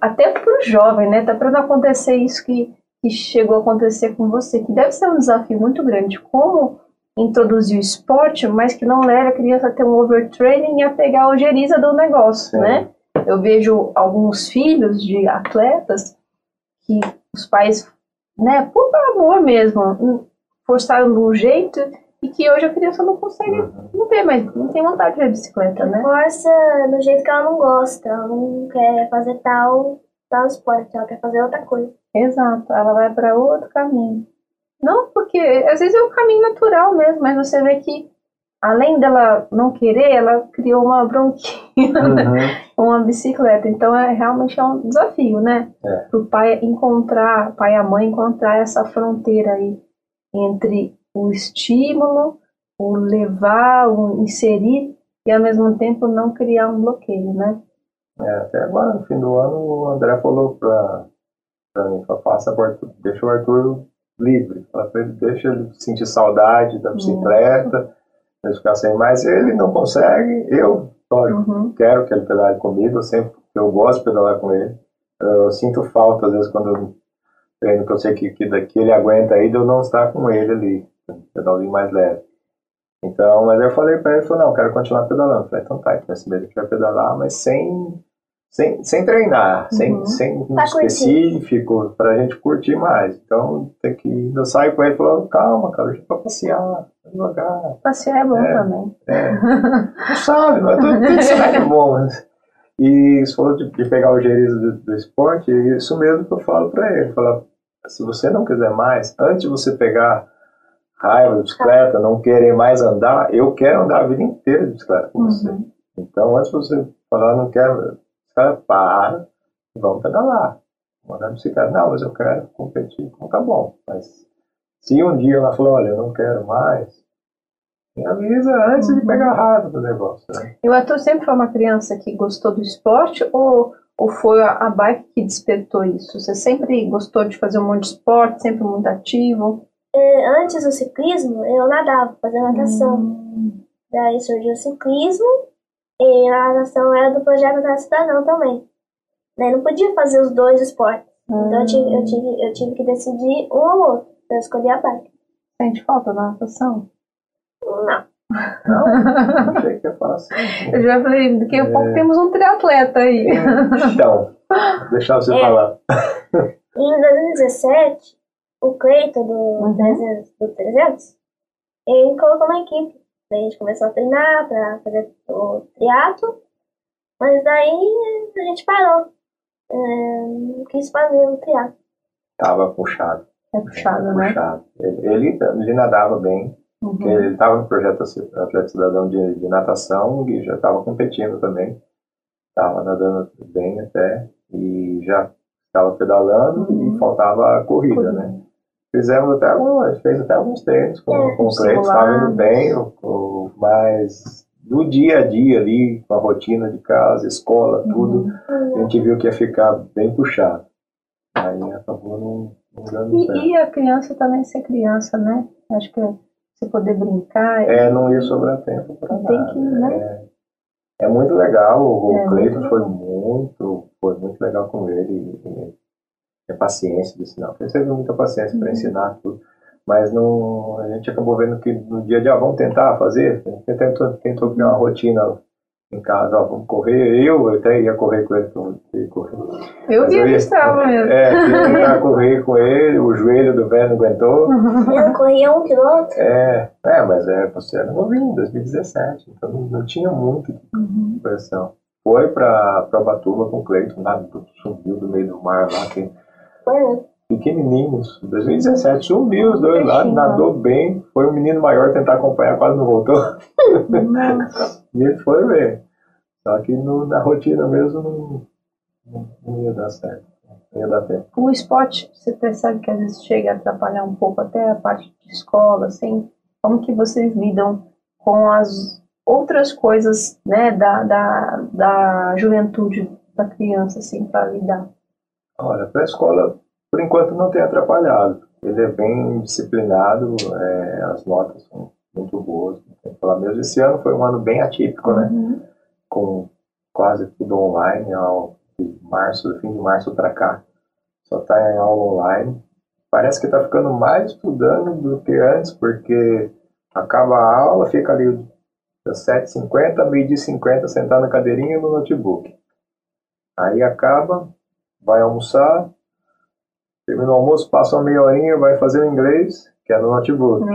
até para o jovem, né? Tá para não acontecer isso que, que chegou a acontecer com você, que deve ser um desafio muito grande. Como introduzir o esporte, mas que não leve a criança a ter um overtraining e a pegar a ojeriza do negócio,
Sim.
né? Eu vejo alguns filhos de atletas que os pais, né, por amor mesmo, forçaram de um jeito e que hoje a criança não consegue,
uhum.
não vê mais, não tem vontade de ver bicicleta, né?
força do jeito que ela não gosta, ela não quer fazer tal, tal esporte, ela quer fazer outra coisa.
Exato, ela vai para outro caminho. Não, porque às vezes é um caminho natural mesmo, mas você vê que além dela não querer, ela criou uma bronquinha, né?
Uhum.
uma bicicleta. Então é realmente é um desafio, né?
É.
Para o pai encontrar, o pai e a mãe encontrar essa fronteira aí entre o estímulo, o levar, o inserir e ao mesmo tempo não criar um bloqueio, né?
É, até agora, no fim do ano, o André falou pra, pra mim, faça deixa o Arthur livre. Fala pra ele, deixa ele sentir saudade da bicicleta, ele ficar sem mais. Ele não consegue, eu, lógico,
Uhum.
quero que ele pedale comigo, eu sempre, eu gosto de pedalar com ele. Eu sinto falta, às vezes, quando eu treino, que eu sei que, que, que ele aguenta aí, de eu não estar com ele ali, pedalinho mais leve. Então, mas eu falei para ele, falou, não, quero continuar pedalando. Eu falei, então tá, então esse mês a gente vai pedalar, mas sem, sem, sem treinar,
Uhum.
sem, sem um
Pra curtir.
específico, pra gente curtir mais. Então, tem que, eu saio com ele e falo, calma, cara, deixa pra passear, devagar.
Passear é bom
É.
também.
É, não sabe, é tudo, tudo certo é bom. Mas... E você falou de, de pegar o gerizo do, do esporte, isso mesmo que eu falo pra ele. Falar, se você não quiser mais, antes de você pegar raiva de bicicleta, não querer mais andar, eu quero andar a vida inteira de bicicleta com você.
Uhum.
Então, antes de você falar, não quero, cara, para, vamos pedalar. Mandar bicicleta. Não, mas eu quero competir. Então tá bom. Mas se um dia ela falou, olha, eu não quero mais, me avisa antes de pegar raiva do negócio. Né?
E o Arthur sempre foi uma criança que gostou do esporte ou, ou foi a, a bike que despertou isso? Você sempre gostou de fazer um monte de esporte, sempre muito ativo?
É, Antes do ciclismo, eu nadava, fazia natação. Daí surgiu o ciclismo e a natação era do projeto da Cidadão também. Daí não podia fazer os dois esportes. Então eu tive, eu, tive, eu tive que decidir um ou outro. Eu escolhi a bike.
Sente falta da natação?
Não.
Não, não achei que ia falar assim.
Eu já falei, daqui a
É.
pouco temos um triatleta aí.
Então, deixar você
É.
falar.
Em 2017, o Cleiton do,
Uhum.
300, do 300, ele colocou uma equipe. Daí a gente começou a treinar para fazer o triatlo, mas daí a gente parou. É, não quis fazer o triatlo.
Tava puxado.
É puxado, né?
puxado. Ele, ele, ele nadava bem,
Uhum.
porque ele estava no projeto Atleta Cidadão de, de natação e já estava competindo também. Estava nadando bem até e já estava pedalando
Uhum.
e faltava a corrida, né? Fizemos até alguns, a gente fez até alguns treinos com,
É,
com o Cleiton, estava indo bem, o- mas no dia a dia ali, com a rotina de casa, escola, tudo, a gente viu que ia ficar bem puxado. Aí acabou não, não dando certo.
E, e a criança também ser criança, né? Acho que você poder brincar.
É, não ia sobrar tempo para
Tem
nada.
que, né?
É, é muito legal, o
É,
Cleiton foi muito, foi muito legal com ele. E, e é paciência de ensinar. Ele teve muita paciência para
Uhum.
ensinar tudo. Mas não, a gente acabou vendo que no dia a dia, ah, vamos tentar fazer. A gente tentou, tentou criar uma rotina em casa, ó, vamos correr. Eu até ia correr com ele, eu ia correr.
Eu
Mas
vi
eu
que
ia-
estava mesmo.
É, ia tentar correr com ele, o joelho do velho não aguentou.
Eu corria um quilômetro.
É, é, mas é, você era novinho, 2017, então não, não tinha muito
Uhum.
pressão. Foi pra, pra Batuba com o Cleiton, lá do- meio do mar lá, que
Foi,
pequenininhos, 2017, subiu os dois lá, nadou bem, foi o menino maior tentar acompanhar, quase não voltou, e ele foi ver. Só que no- na rotina mesmo não, não, não ia dar certo.
O esporte, você percebe que às vezes chega a atrapalhar um pouco até a parte de escola, assim, como que vocês lidam com as outras coisas, né, da, da, da juventude da criança, assim, para lidar?
Olha, para a escola, por enquanto não tem atrapalhado. Ele é bem disciplinado, é, as notas são muito boas. Falar mesmo. Esse ano foi um ano bem atípico, né?
Uhum.
Com quase tudo online, ao, de março, do fim de março para cá. Só está em aula online. Parece que está ficando mais estudando do que antes, porque acaba a aula, fica ali das 7h50 a meio-dia e 50 sentado na cadeirinha no notebook. Aí acaba, vai almoçar, termina o almoço, passa uma meia horinha, vai fazer o inglês, que é no notebook.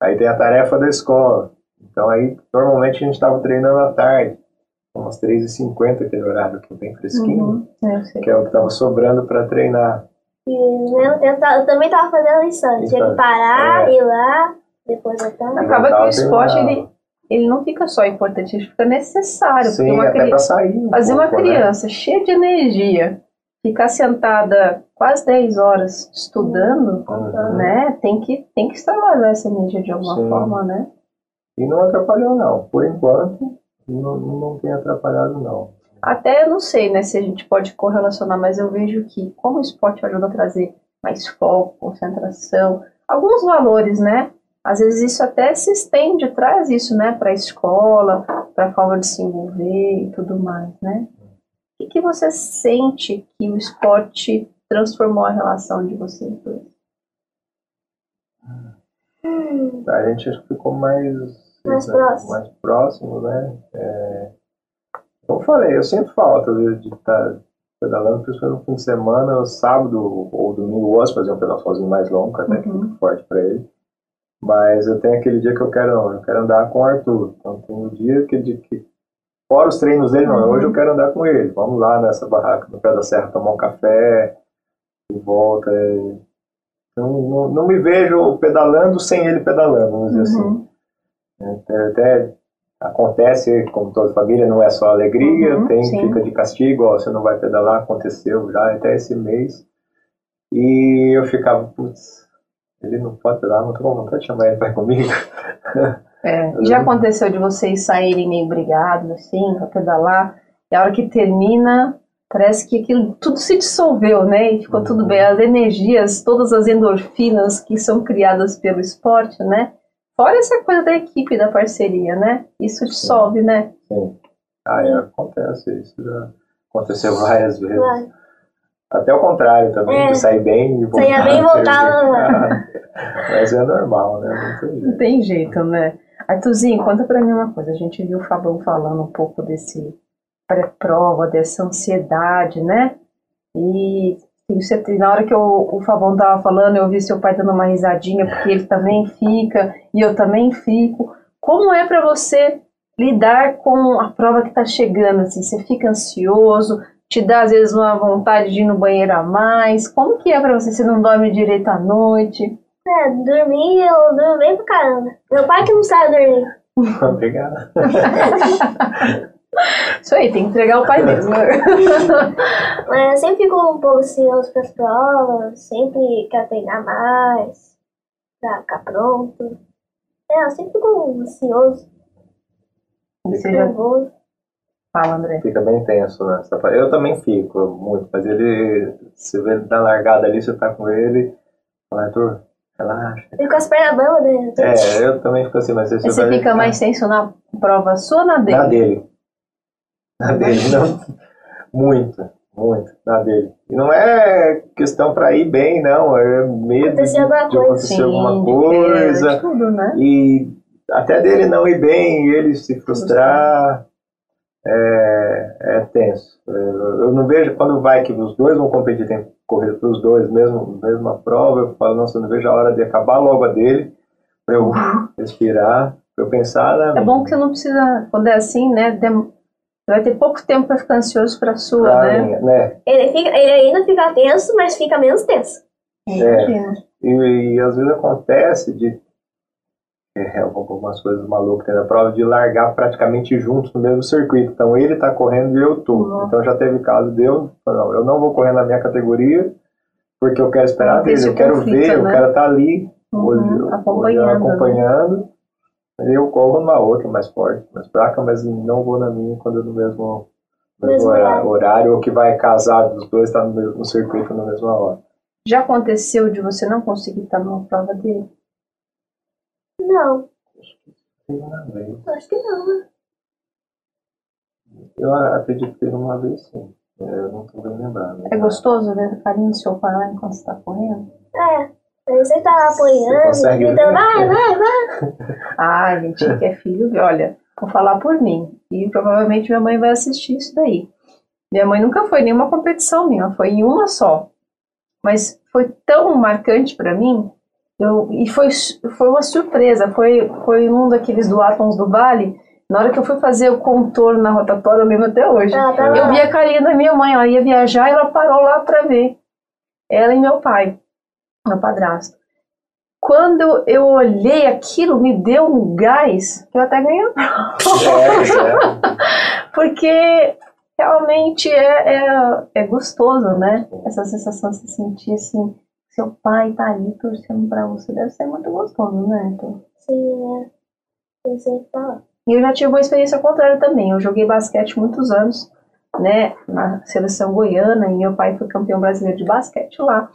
Aí tem a tarefa da escola. Então aí, normalmente a gente estava treinando à tarde, umas 3h50, aquele horário que é bem fresquinho,
Uhum. É,
que é o que estava sobrando para treinar.
E tempo, eu também tava fazendo lição. Tinha que parar,
É.
ir lá, depois voltar.
Acaba que o esporte, ele, ele não fica só importante, ele fica necessário.
Sim,
uma
até
cri-
para sair. um
Fazer uma
pouco, né?
criança cheia de energia, ficar sentada quase 10 horas estudando,
Uhum.
né? Tem que, tem que extravasar essa energia de alguma
Sim.
forma, né?
E não atrapalhou, não. Por enquanto, não, não tem atrapalhado, não.
Até eu não sei, né, se a gente pode correlacionar, mas eu vejo que como o esporte ajuda a trazer mais foco, concentração, alguns valores, né? Às vezes isso até se estende, traz isso, né, para a escola, para a forma de se envolver e tudo mais, né? O que, que você sente que o esporte transformou a relação de vocês dois?
a gente ficou mais,
Mais
né,
próximo.
mais próximo, né? É, como eu falei, eu sinto falta de estar pedalando, principalmente no fim de semana, sábado ou domingo, eu gosto de fazer um pedalzinho mais longo, até que
Uhum.
fica forte para ele. Mas eu tenho aquele dia que eu quero, não, eu quero andar com o Arthur. Então tem o dia que, de, que fora os treinos dele, não, hoje eu quero andar com ele. Vamos lá nessa barraca no pé da serra tomar um café e volta. é. Não, não, não me vejo pedalando sem ele pedalando, vamos dizer assim.
Uhum.
Até, até acontece, como toda família, não é só alegria,
Uhum,
tem,
sim.
fica de castigo, ó, você não vai pedalar, aconteceu já até esse mês. E eu ficava, putz, ele não pode pedalar, não tô com vontade de chamar ele para comigo.
É, já aconteceu de vocês saírem meio brigados, assim, pra pedalar, e a hora que termina, parece que aquilo tudo se dissolveu, né? E ficou tudo bem. As energias, todas as endorfinas que são criadas pelo esporte, né? Fora essa coisa da equipe, da parceria, né? Isso dissolve, né?
Sim. Ah, é, acontece, isso já aconteceu várias vezes.
Vai.
Até o contrário também,
É.
sair bem e voltar.
Saía bem e
perder. Mas é normal, né? Não tem
Não
jeito.
tem jeito, né? Arthurzinho, conta pra mim uma coisa. A gente viu o Fabão falando um pouco desse pré-prova, dessa ansiedade, né? E na hora que eu- o Fabão tava falando, eu vi seu pai dando uma risadinha, porque ele também fica, e eu também fico. Como é pra você lidar com a prova que tá chegando, assim? Você fica ansioso, te dá às vezes uma vontade de ir no banheiro a mais? Como que é pra você? Você não dorme direito à noite?
É, dormir, eu durmo bem pra caramba. Meu pai que não sabe dormir.
Obrigado.
Isso aí, tem que entregar o pai mesmo.
Mas eu sempre fico um pouco ansioso pras provas, sempre quero treinar mais, pra ficar pronto. É, eu sempre fico ansioso,
Você já
nervoso.
Fala, André.
Fica bem tenso, né? Você tá Eu também fico muito, mas ele, você vê na largada ali, você tá com ele, fala, Arthur, relaxa.
Fico com as pernas bambas, né?
É, eu também fico assim, mas
Você
vai-
fica mais tenso na prova sua ou na dele?
Na dele. Na dele, não. Muito, muito, na dele. E não é questão pra ir bem, não, é medo de,
Acontecer alguma
de
coisa.
acontecer alguma coisa.
tudo, né?
E até dele não ir bem, ele se frustrar, é, é tenso. Eu eu não vejo, quando vai que os dois vão competir, tem que correr para os dois, mesmo, mesma prova, eu falo, nossa, eu não vejo a hora de acabar logo a dele, para eu respirar, para eu pensar na
É bom que você não precisa, quando é assim, né? dem- Você vai ter pouco tempo pra ficar ansioso pra sua,
pra
né?
minha, né?
Ele, fica, ele ainda fica tenso, mas fica menos tenso.
Imagina.
E, e às vezes acontece de é, algumas coisas malucas na prova de largar praticamente juntos no mesmo circuito. Então ele está correndo e eu tô.
Uhum.
Então já teve caso de eu, não, eu não vou correr na minha categoria porque eu quero esperar dele, eu quero ver, eu
né?
quero estar ali
Uhum,
olhando,
acompanhando,
olhando, acompanhando. Eu corro na outra mais forte, mais fraca, mas não vou na minha quando é no mesmo, mesmo
Mesmo
horário,
horário.
ou que vai casar dos dois, tá no, mesmo, no circuito na mesma hora.
Já aconteceu de você não conseguir estar numa prova dele?
Não,
Teve uma vez.
acho que não. né?
Eu acredito que teve uma vez sim. É, Eu não tô bem lembrado.
É gostoso ver o carinho do seu pai lá enquanto você tá correndo?
É, sempre tá lá
Você
apoiando, gritando, vai, vai, vai.
Ah, gente, que é filho, olha, vou falar por mim. E provavelmente minha mãe vai assistir isso daí. Minha mãe nunca foi em nenhuma competição minha, foi em uma só. Mas foi tão marcante pra mim, eu, e foi, foi uma surpresa. Foi, foi um daqueles duatons do Vale. Na hora que eu fui fazer o contorno na rotatória, eu lembro até hoje.
Ela tava
Eu vi a carinha da minha mãe, ela ia viajar e ela parou lá pra ver. Ela e meu pai, meu padrasto. Quando eu olhei aquilo, me deu um gás que eu até ganhei a prova. Porque realmente é, é, é gostoso, né? Essa sensação de se sentir assim, seu pai tá ali torcendo pra você, deve ser muito gostoso, né? Então,
Sim, é. Sempre tá lá.
E eu já tive uma experiência contrária também. Eu joguei basquete muitos anos, né, na seleção goiana, e meu pai foi campeão brasileiro de basquete lá.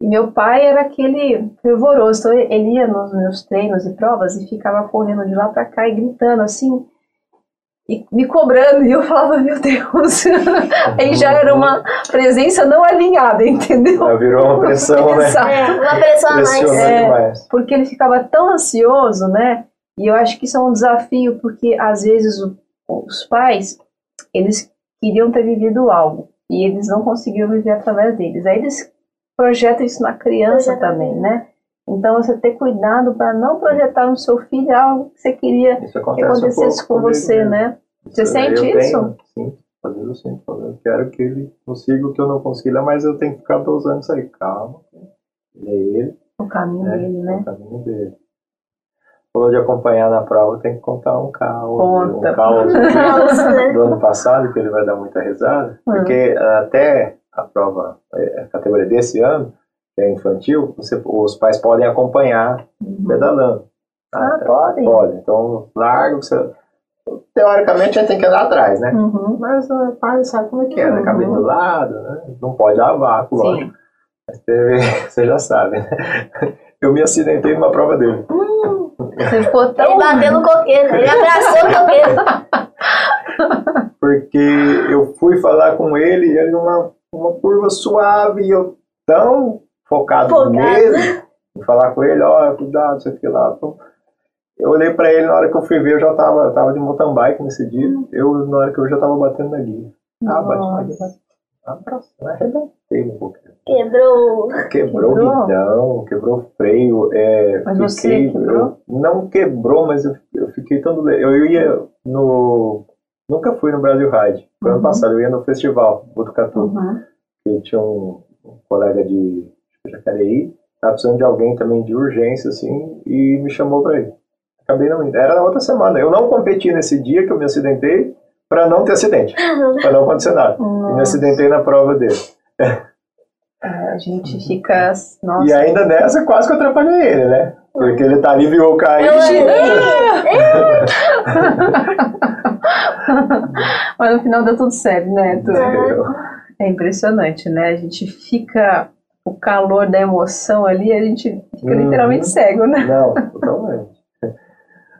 E meu pai era aquele fervoroso, então ele ia nos meus treinos e provas e ficava correndo de lá pra cá e gritando assim. E me cobrando, e eu falava, meu Deus, aí já era uma presença não alinhada, entendeu?
Já virou uma pressão, né?
É, uma pessoa a mais.
É. Porque ele ficava tão ansioso, né? E eu acho que isso é um desafio, porque às vezes o- os pais, eles queriam ter vivido algo, e eles não conseguiam viver através deles. Aí eles projetam isso na criança
Projetam.
também, né? Então você ter cuidado para não projetar no seu filho algo que você queria que
acontece um
acontecesse
pouco
com você,
mesmo.
né? Você
Eu
sente
tenho,
isso?
Sim, às vezes eu sinto. Eu quero que ele consiga o que eu não consegui lá, mas eu tenho que ficar dosando isso aí. Calma. Ele é ele,
O caminho
É.
dele,
é
né?
o caminho dele. Falou de acompanhar na prova, tem que contar um caos.
Conta.
Um caos
né?
do ano passado, que ele vai dar muita risada.
Hum.
Porque até a prova, é, a categoria desse ano, é infantil, você- os pais podem acompanhar pedalando.
Ah, podem?
Pode. Então, larga, você... Teoricamente, a gente tem que andar atrás, né?
Uhum.
Mas o pai sabe como é que é, né?
Uhum.
Cabelo do lado, né? Não pode dar vácuo, lógico. Teve- Você já sabe, né? Eu me acidentei numa prova dele.
Você ficou tão.
Ele bateu no coqueiro, ele abraçou o coqueiro.
Porque eu fui falar com ele e ele numa uma curva suave e eu tão focado,
Focado.
nele, falar com ele, ó, cuidado, isso aqui lá. Então, Eu olhei pra ele, na hora que eu fui ver, eu já tava, tava de mountain bike nesse dia. Eu, na hora que eu já tava batendo na guia. Ah, bate, bate, bate. Arrebentei um pouco.
Quebrou.
Quebrou o guidão, quebrou o freio. É,
Mas você
fiquei-
quebrou?
eu- não quebrou, mas eu, eu fiquei tão doente. Eu ia no. Nunca fui no Brasil Ride. Foi ano
Uhum.
passado, eu ia no festival, Botucatu.
Uhum.
Que tinha um, um colega de Jacareí, tava precisando de alguém também de urgência, assim, e me chamou pra ir. Acabei não indo. Era na outra semana. Eu não competi nesse dia que eu me acidentei pra não ter acidente, pra não acontecer nada. E me acidentei na prova dele.
é, a gente fica. Nossa.
E ainda nessa, quase que eu atrapalhei ele, né? Porque ele tá ali, viu eu cair.
Mas no final deu tudo certo, né? É impressionante, né? A gente fica. O calor da emoção ali, a gente fica
Uhum.
literalmente cego, né?
Não, totalmente.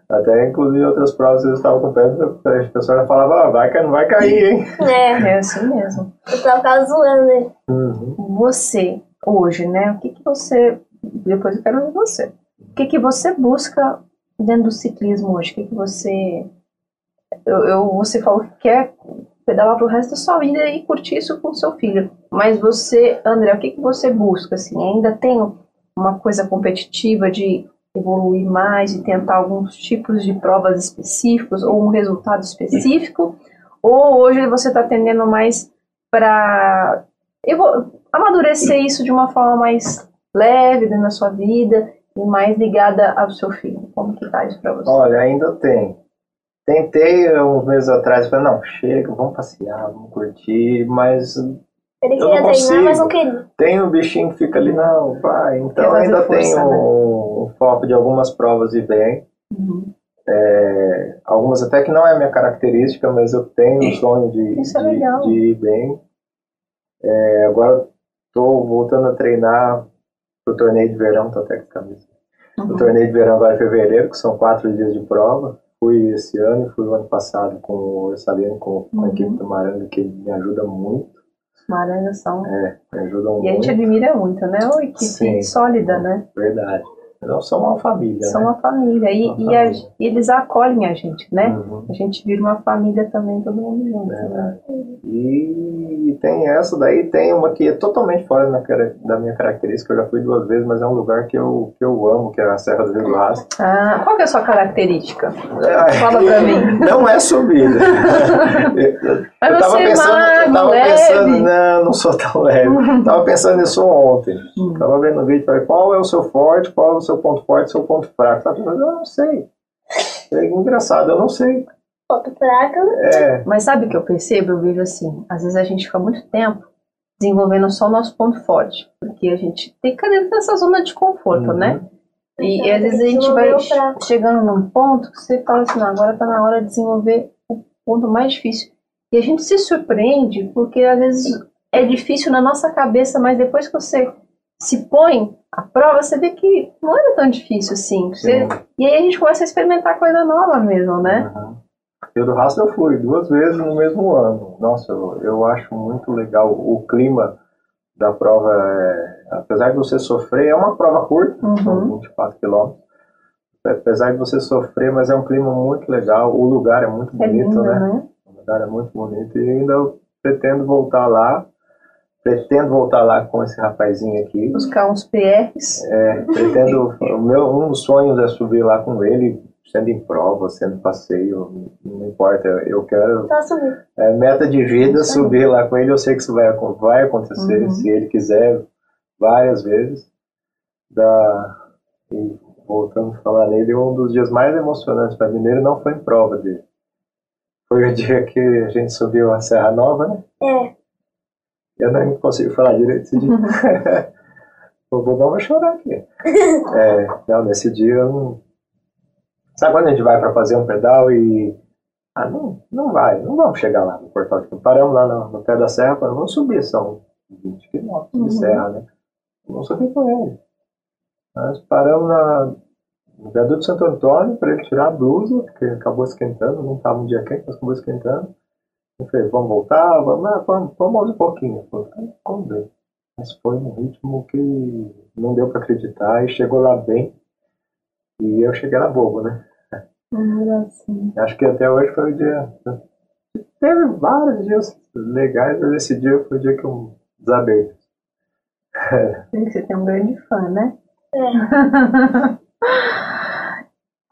Até, inclusive, outras provas eu estava com perto, a pessoa falava, ah, vai que não vai cair, hein?
É,
É assim mesmo.
eu tava zoando ele.
Uhum.
Você, hoje, né? O que, que você. Depois eu quero ver você. O que, que você busca dentro do ciclismo hoje? O que, que você. Eu, eu- você falou que quer pedalar pro resto da sua vida e curtir isso com seu filho. Mas você, André, o que, que você busca? Assim, ainda tem uma coisa competitiva de evoluir mais e tentar alguns tipos de provas específicos ou um resultado específico? Ou hoje você está tendendo mais para amadurecer isso de uma forma mais leve dentro da sua vida e mais ligada ao seu filho? Como que tá isso para você?
Olha, ainda tem. Tentei uns meses atrás, falei, não, chega, vamos passear, vamos curtir, mas
Ele
Eu
queria
não
treinar, mas não
consigo.
queria.
tem um bichinho que fica ali, não, vai. Então ainda
força,
tenho
né?
um, um foco de algumas provas e bem.
Uhum.
É, algumas até que não é a minha característica, mas eu tenho um sonho de,
Isso é
de,
legal.
de ir bem. É, agora estou voltando a treinar pro torneio de verão, tô até com a camisa. O
Uhum.
torneio de verão agora em fevereiro, que são quatro dias de prova. Fui esse ano e fui o ano passado com o Orsalino, com, com a
Uhum.
equipe do Maranga, que me ajuda muito.
Os Maranhas são.
É, me ajudam
E a gente
muito.
admira muito, né? Uma equipe
Sim.
sólida, né?
Verdade. Não são uma família,
São
né?
uma família. E,
Uma
e a-
família.
e eles acolhem a gente, né?
Uhum.
A gente vira uma família também, todo mundo junto. Né?
Verdade. E tem essa daí, tem uma que é totalmente fora da minha, característica, eu já fui duas vezes, mas é um lugar que eu, que eu amo, que é a Serra do Rio do Rastro.
Ah, qual que é a sua característica?
Ai,
Fala pra mim.
Não é subida.
Mas
eu tava
você é
pensando, eu
magro,
tava
leve.
pensando, não, não sou tão leve. tava pensando nisso ontem.
Hum.
Tava vendo o vídeo, falei, qual é o seu forte, qual é o seu ponto forte, seu ponto fraco. Tava pensando, eu não sei. É engraçado, eu não sei.
Ponto fraco.
É,
Mas sabe o que eu percebo? Eu vejo assim, às vezes a gente fica muito tempo desenvolvendo só o nosso ponto forte, porque a gente tem que ficar dentro dessa zona de conforto,
Uhum.
né? E,
Então,
e às vezes a gente vai chegando num ponto que você fala assim, não, agora tá na hora de desenvolver o ponto mais difícil. E a gente se surpreende, porque às vezes é difícil na nossa cabeça, mas depois que você se põe à prova, você vê que não era tão difícil assim. Você- e aí a gente começa a experimentar coisa nova mesmo, né?
Uhum. E o do raça eu fui duas vezes no mesmo ano. Nossa, eu, eu acho muito legal o clima da prova. É, apesar de você sofrer, é uma prova curta,
Uhum.
são 24 quilômetros. Apesar de você sofrer, mas é um clima muito legal. O lugar é muito
É
bonito,
lindo,
né?
né?
O lugar é muito bonito. E ainda eu pretendo voltar lá. Pretendo voltar lá com esse rapazinho aqui.
Buscar uns PRs.
É, pretendo. o meu, um dos sonhos é subir lá com ele, sendo em prova, sendo passeio, não importa. Eu quero.
Só subir.
É meta de vida subir lá com ele. Eu sei que isso vai, vai acontecer,
Uhum.
se ele quiser, várias vezes. Da, e voltando a falar nele, um dos dias mais emocionantes para mim nele não foi em prova dele. Foi o dia que a gente subiu a Serra Nova, né?
É.
Eu nem consigo falar direito esse dia. o bobão vai chorar aqui. É, não, nesse dia eu não. Sabe quando a gente vai para fazer um pedal e. Ah, não, não vai, não vamos chegar lá no Portal de. Paramos lá no, no pé da serra, falamos, vamos subir, são 20 quilômetros
Uhum.
de serra, né? Vamos subir com ele. Nós paramos na, no viaduto de Santo Antônio para ele tirar a blusa, porque acabou esquentando, não estava um dia quente, mas acabou esquentando. Eu falei, vamos voltar? Vamos, ah, vamos, vamos um pouquinho. "Então, vamos ver. Mas foi um ritmo que não deu para acreditar e chegou lá bem. E eu cheguei lá bobo, né?
Assim.
Acho que até hoje foi o dia. Teve vários dias legais, mas esse dia foi o dia que eu desabei.
Você tem um grande fã, né?
É.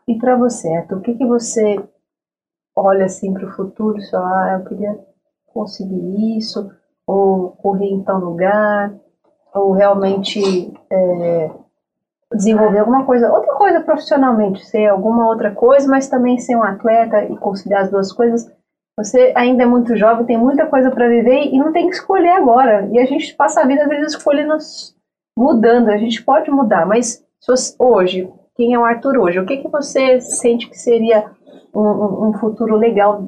e para você, Arthur, o que, que você olha assim para o futuro e fala, ah, eu queria conseguir isso, ou correr em tal lugar, ou realmente é, desenvolver alguma coisa, outra coisa profissionalmente, ser alguma outra coisa, mas também ser um atleta e conciliar as duas coisas. Você ainda é muito jovem, tem muita coisa para viver e não tem que escolher agora. E a gente passa a vida às vezes escolhendo, mudando. A gente pode mudar, mas hoje, quem é o Arthur hoje? O que que você sente que seria um, um- futuro legal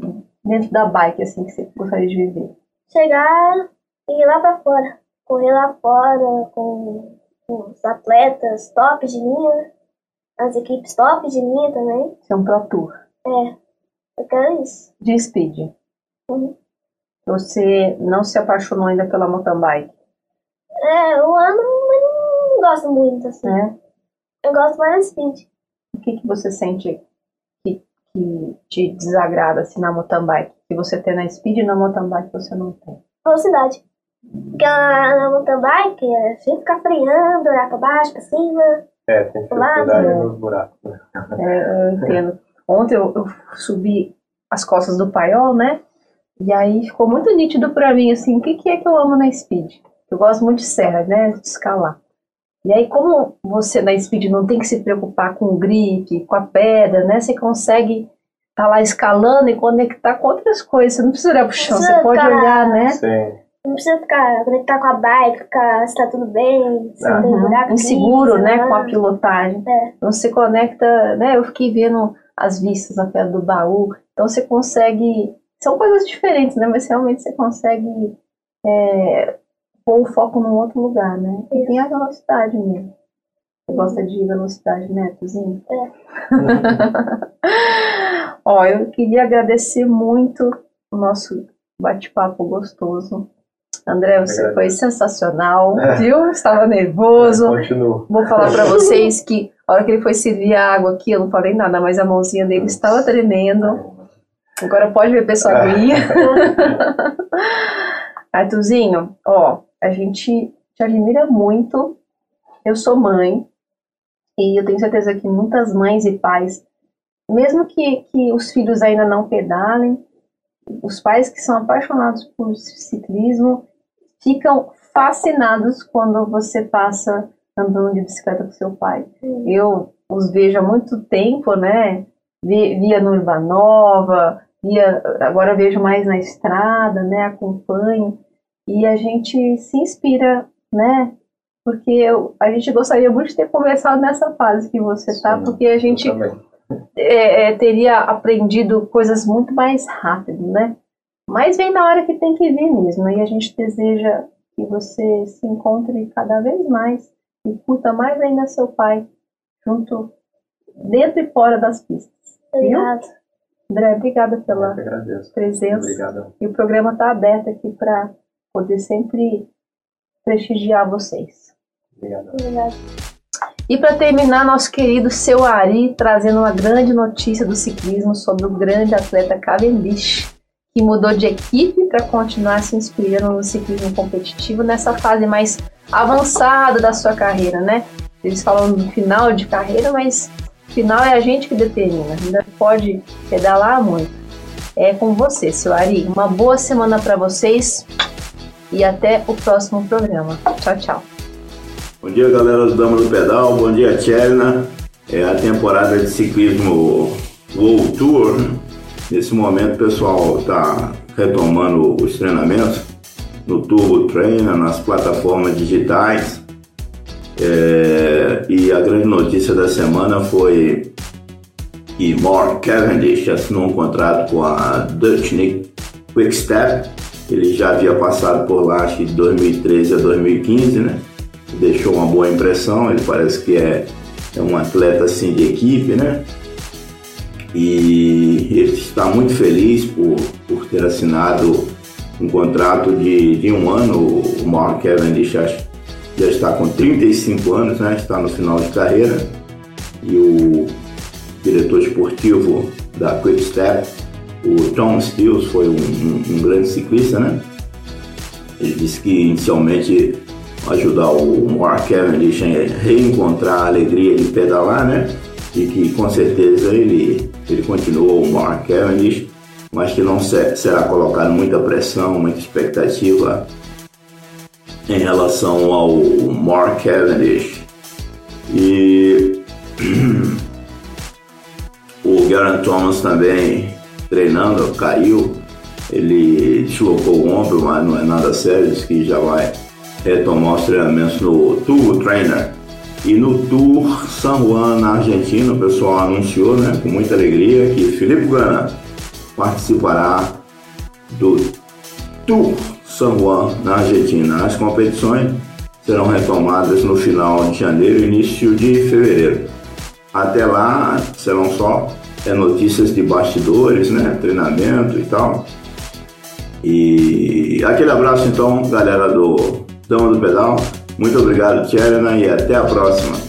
dentro da bike, assim, que você gostaria de viver?
Chegar e ir lá pra fora. Correr lá fora com, com os atletas top de linha. As equipes top de linha também.
Ser um Pro Tour
É. Eu quero isso.
de speed.
Uhum.
Você não se apaixonou ainda pela mountain bike,
É, eu ando, mas não gosto muito, assim.
né?
Eu gosto mais da speed.
O que, que você sente que, te desagrada assim, na mountain bike? Que você tem na speed e na mountain bike você não tem?
Velocidade. Porque na, na mountain bike, é, você ficar freando, olhar pra baixo, pra cima.
É, tem dificuldade
Lado.
nos buracos. né?
É, eu entendo. Ontem eu, eu subi as costas do paiol, né? E aí ficou muito nítido pra mim, assim, o que, que é que eu amo na speed? Eu gosto muito de serra, né? De escalar. E aí, como você na speed não tem que se preocupar com o grip, com a pedra, né? Você consegue estar lá escalando e conectar com outras coisas. Você não precisa olhar pro chão, você pode
ficar-
olhar, né?
Sim.
Não precisa ficar, conectar com a bike, ficar se tá tudo bem, se não tem
Uhum.
buraco.
Inseguro, né?
né?
Com a pilotagem.
É.
Então você conecta, né? Eu fiquei vendo as vistas na pedra do baú. Então você consegue. São coisas diferentes, né? Mas realmente você consegue é, pôr o foco num outro lugar, né? E tem a velocidade mesmo. Você gosta de velocidade, né, Tuzinho?
É.
Ó, eu queria agradecer muito o nosso bate-papo gostoso. André, você
Agradeço.
foi sensacional, viu? Estava nervoso.
Continuo.
Vou falar pra vocês que a hora que ele foi servir a água aqui, eu não falei nada, mas a mãozinha dele estava tremendo. Agora pode beber sua aguinha. Arthurzinho, ó, a gente te admira muito. Eu sou mãe e eu tenho certeza que muitas mães e pais, mesmo que, que os filhos ainda não pedalem, os pais que são apaixonados por ciclismo ficam fascinados quando você passa andando de bicicleta com seu pai. Eu os vejo há muito tempo, né? Vi- Via no Urbanova, via, agora vejo mais na estrada, né? Acompanho e a gente se inspira, né? Porque eu- a gente gostaria muito de ter conversado nessa fase que você está, porque a gente é, é, teria aprendido coisas muito mais rápido, né? Mas vem na hora que tem que vir mesmo. E a gente deseja que você se encontre cada vez mais e curta mais ainda seu pai, junto, dentro e fora das pistas. Viu?
Obrigado.
André, obrigada pela presença.
Obrigado.
E o programa está aberto aqui para poder sempre prestigiar vocês.
Obrigado.
E para terminar, nosso querido seu Ari trazendo uma grande notícia do ciclismo sobre o grande atleta Cavendish, que mudou de equipe para continuar se inspirando no ciclismo competitivo nessa fase mais avançada da sua carreira, né? Eles falam do final de carreira, mas final é a gente que determina. Ainda pode pedalar muito. É com você, seu Ari. Uma boa semana para vocês e até o próximo programa. Tchau, tchau.
Bom dia, galera do Dama do Pedal. Bom dia, Tcherna. É a temporada de ciclismo World Tour. Nesse momento, o pessoal está retomando os treinamentos no Turbo Trainer, nas plataformas digitais. É, e a grande notícia da semana foi que Mark Cavendish assinou um contrato com a Dutch Quickstep. Ele já havia passado por lá, acho que de 2013 a 2015, né? Deixou uma boa impressão. Ele parece que é, é um atleta assim de equipe, né? E ele está muito feliz por, por ter assinado um contrato de, de um ano. O Mark Cavendish acho já está com 35 anos, né? está no final de carreira, e o diretor esportivo da Quick Step, o Tom Stills, foi um, um, um grande ciclista, né? Ele disse que inicialmente ajudar o Mark Cavendish a reencontrar a alegria de pedalar, né? E que com certeza ele, ele continuou o Mark Cavendish, mas que não será colocado muita pressão, muita expectativa em relação ao Mark Cavendish. E o Geraint Thomas também treinando, caiu, ele deslocou o ombro, mas não é nada sério, diz que já vai retomar os treinamentos no Tour Trainer. E no Tour San Juan, na Argentina, o pessoal anunciou né, com muita alegria que Felipe Gana participará do Tour San Juan, na Argentina. As competições serão retomadas no final de janeiro e início de fevereiro. Até lá serão só é, notícias de bastidores, né, treinamento e tal. E aquele abraço então, galera do Dama do Pedal. Muito obrigado, Tcherna, e até a próxima.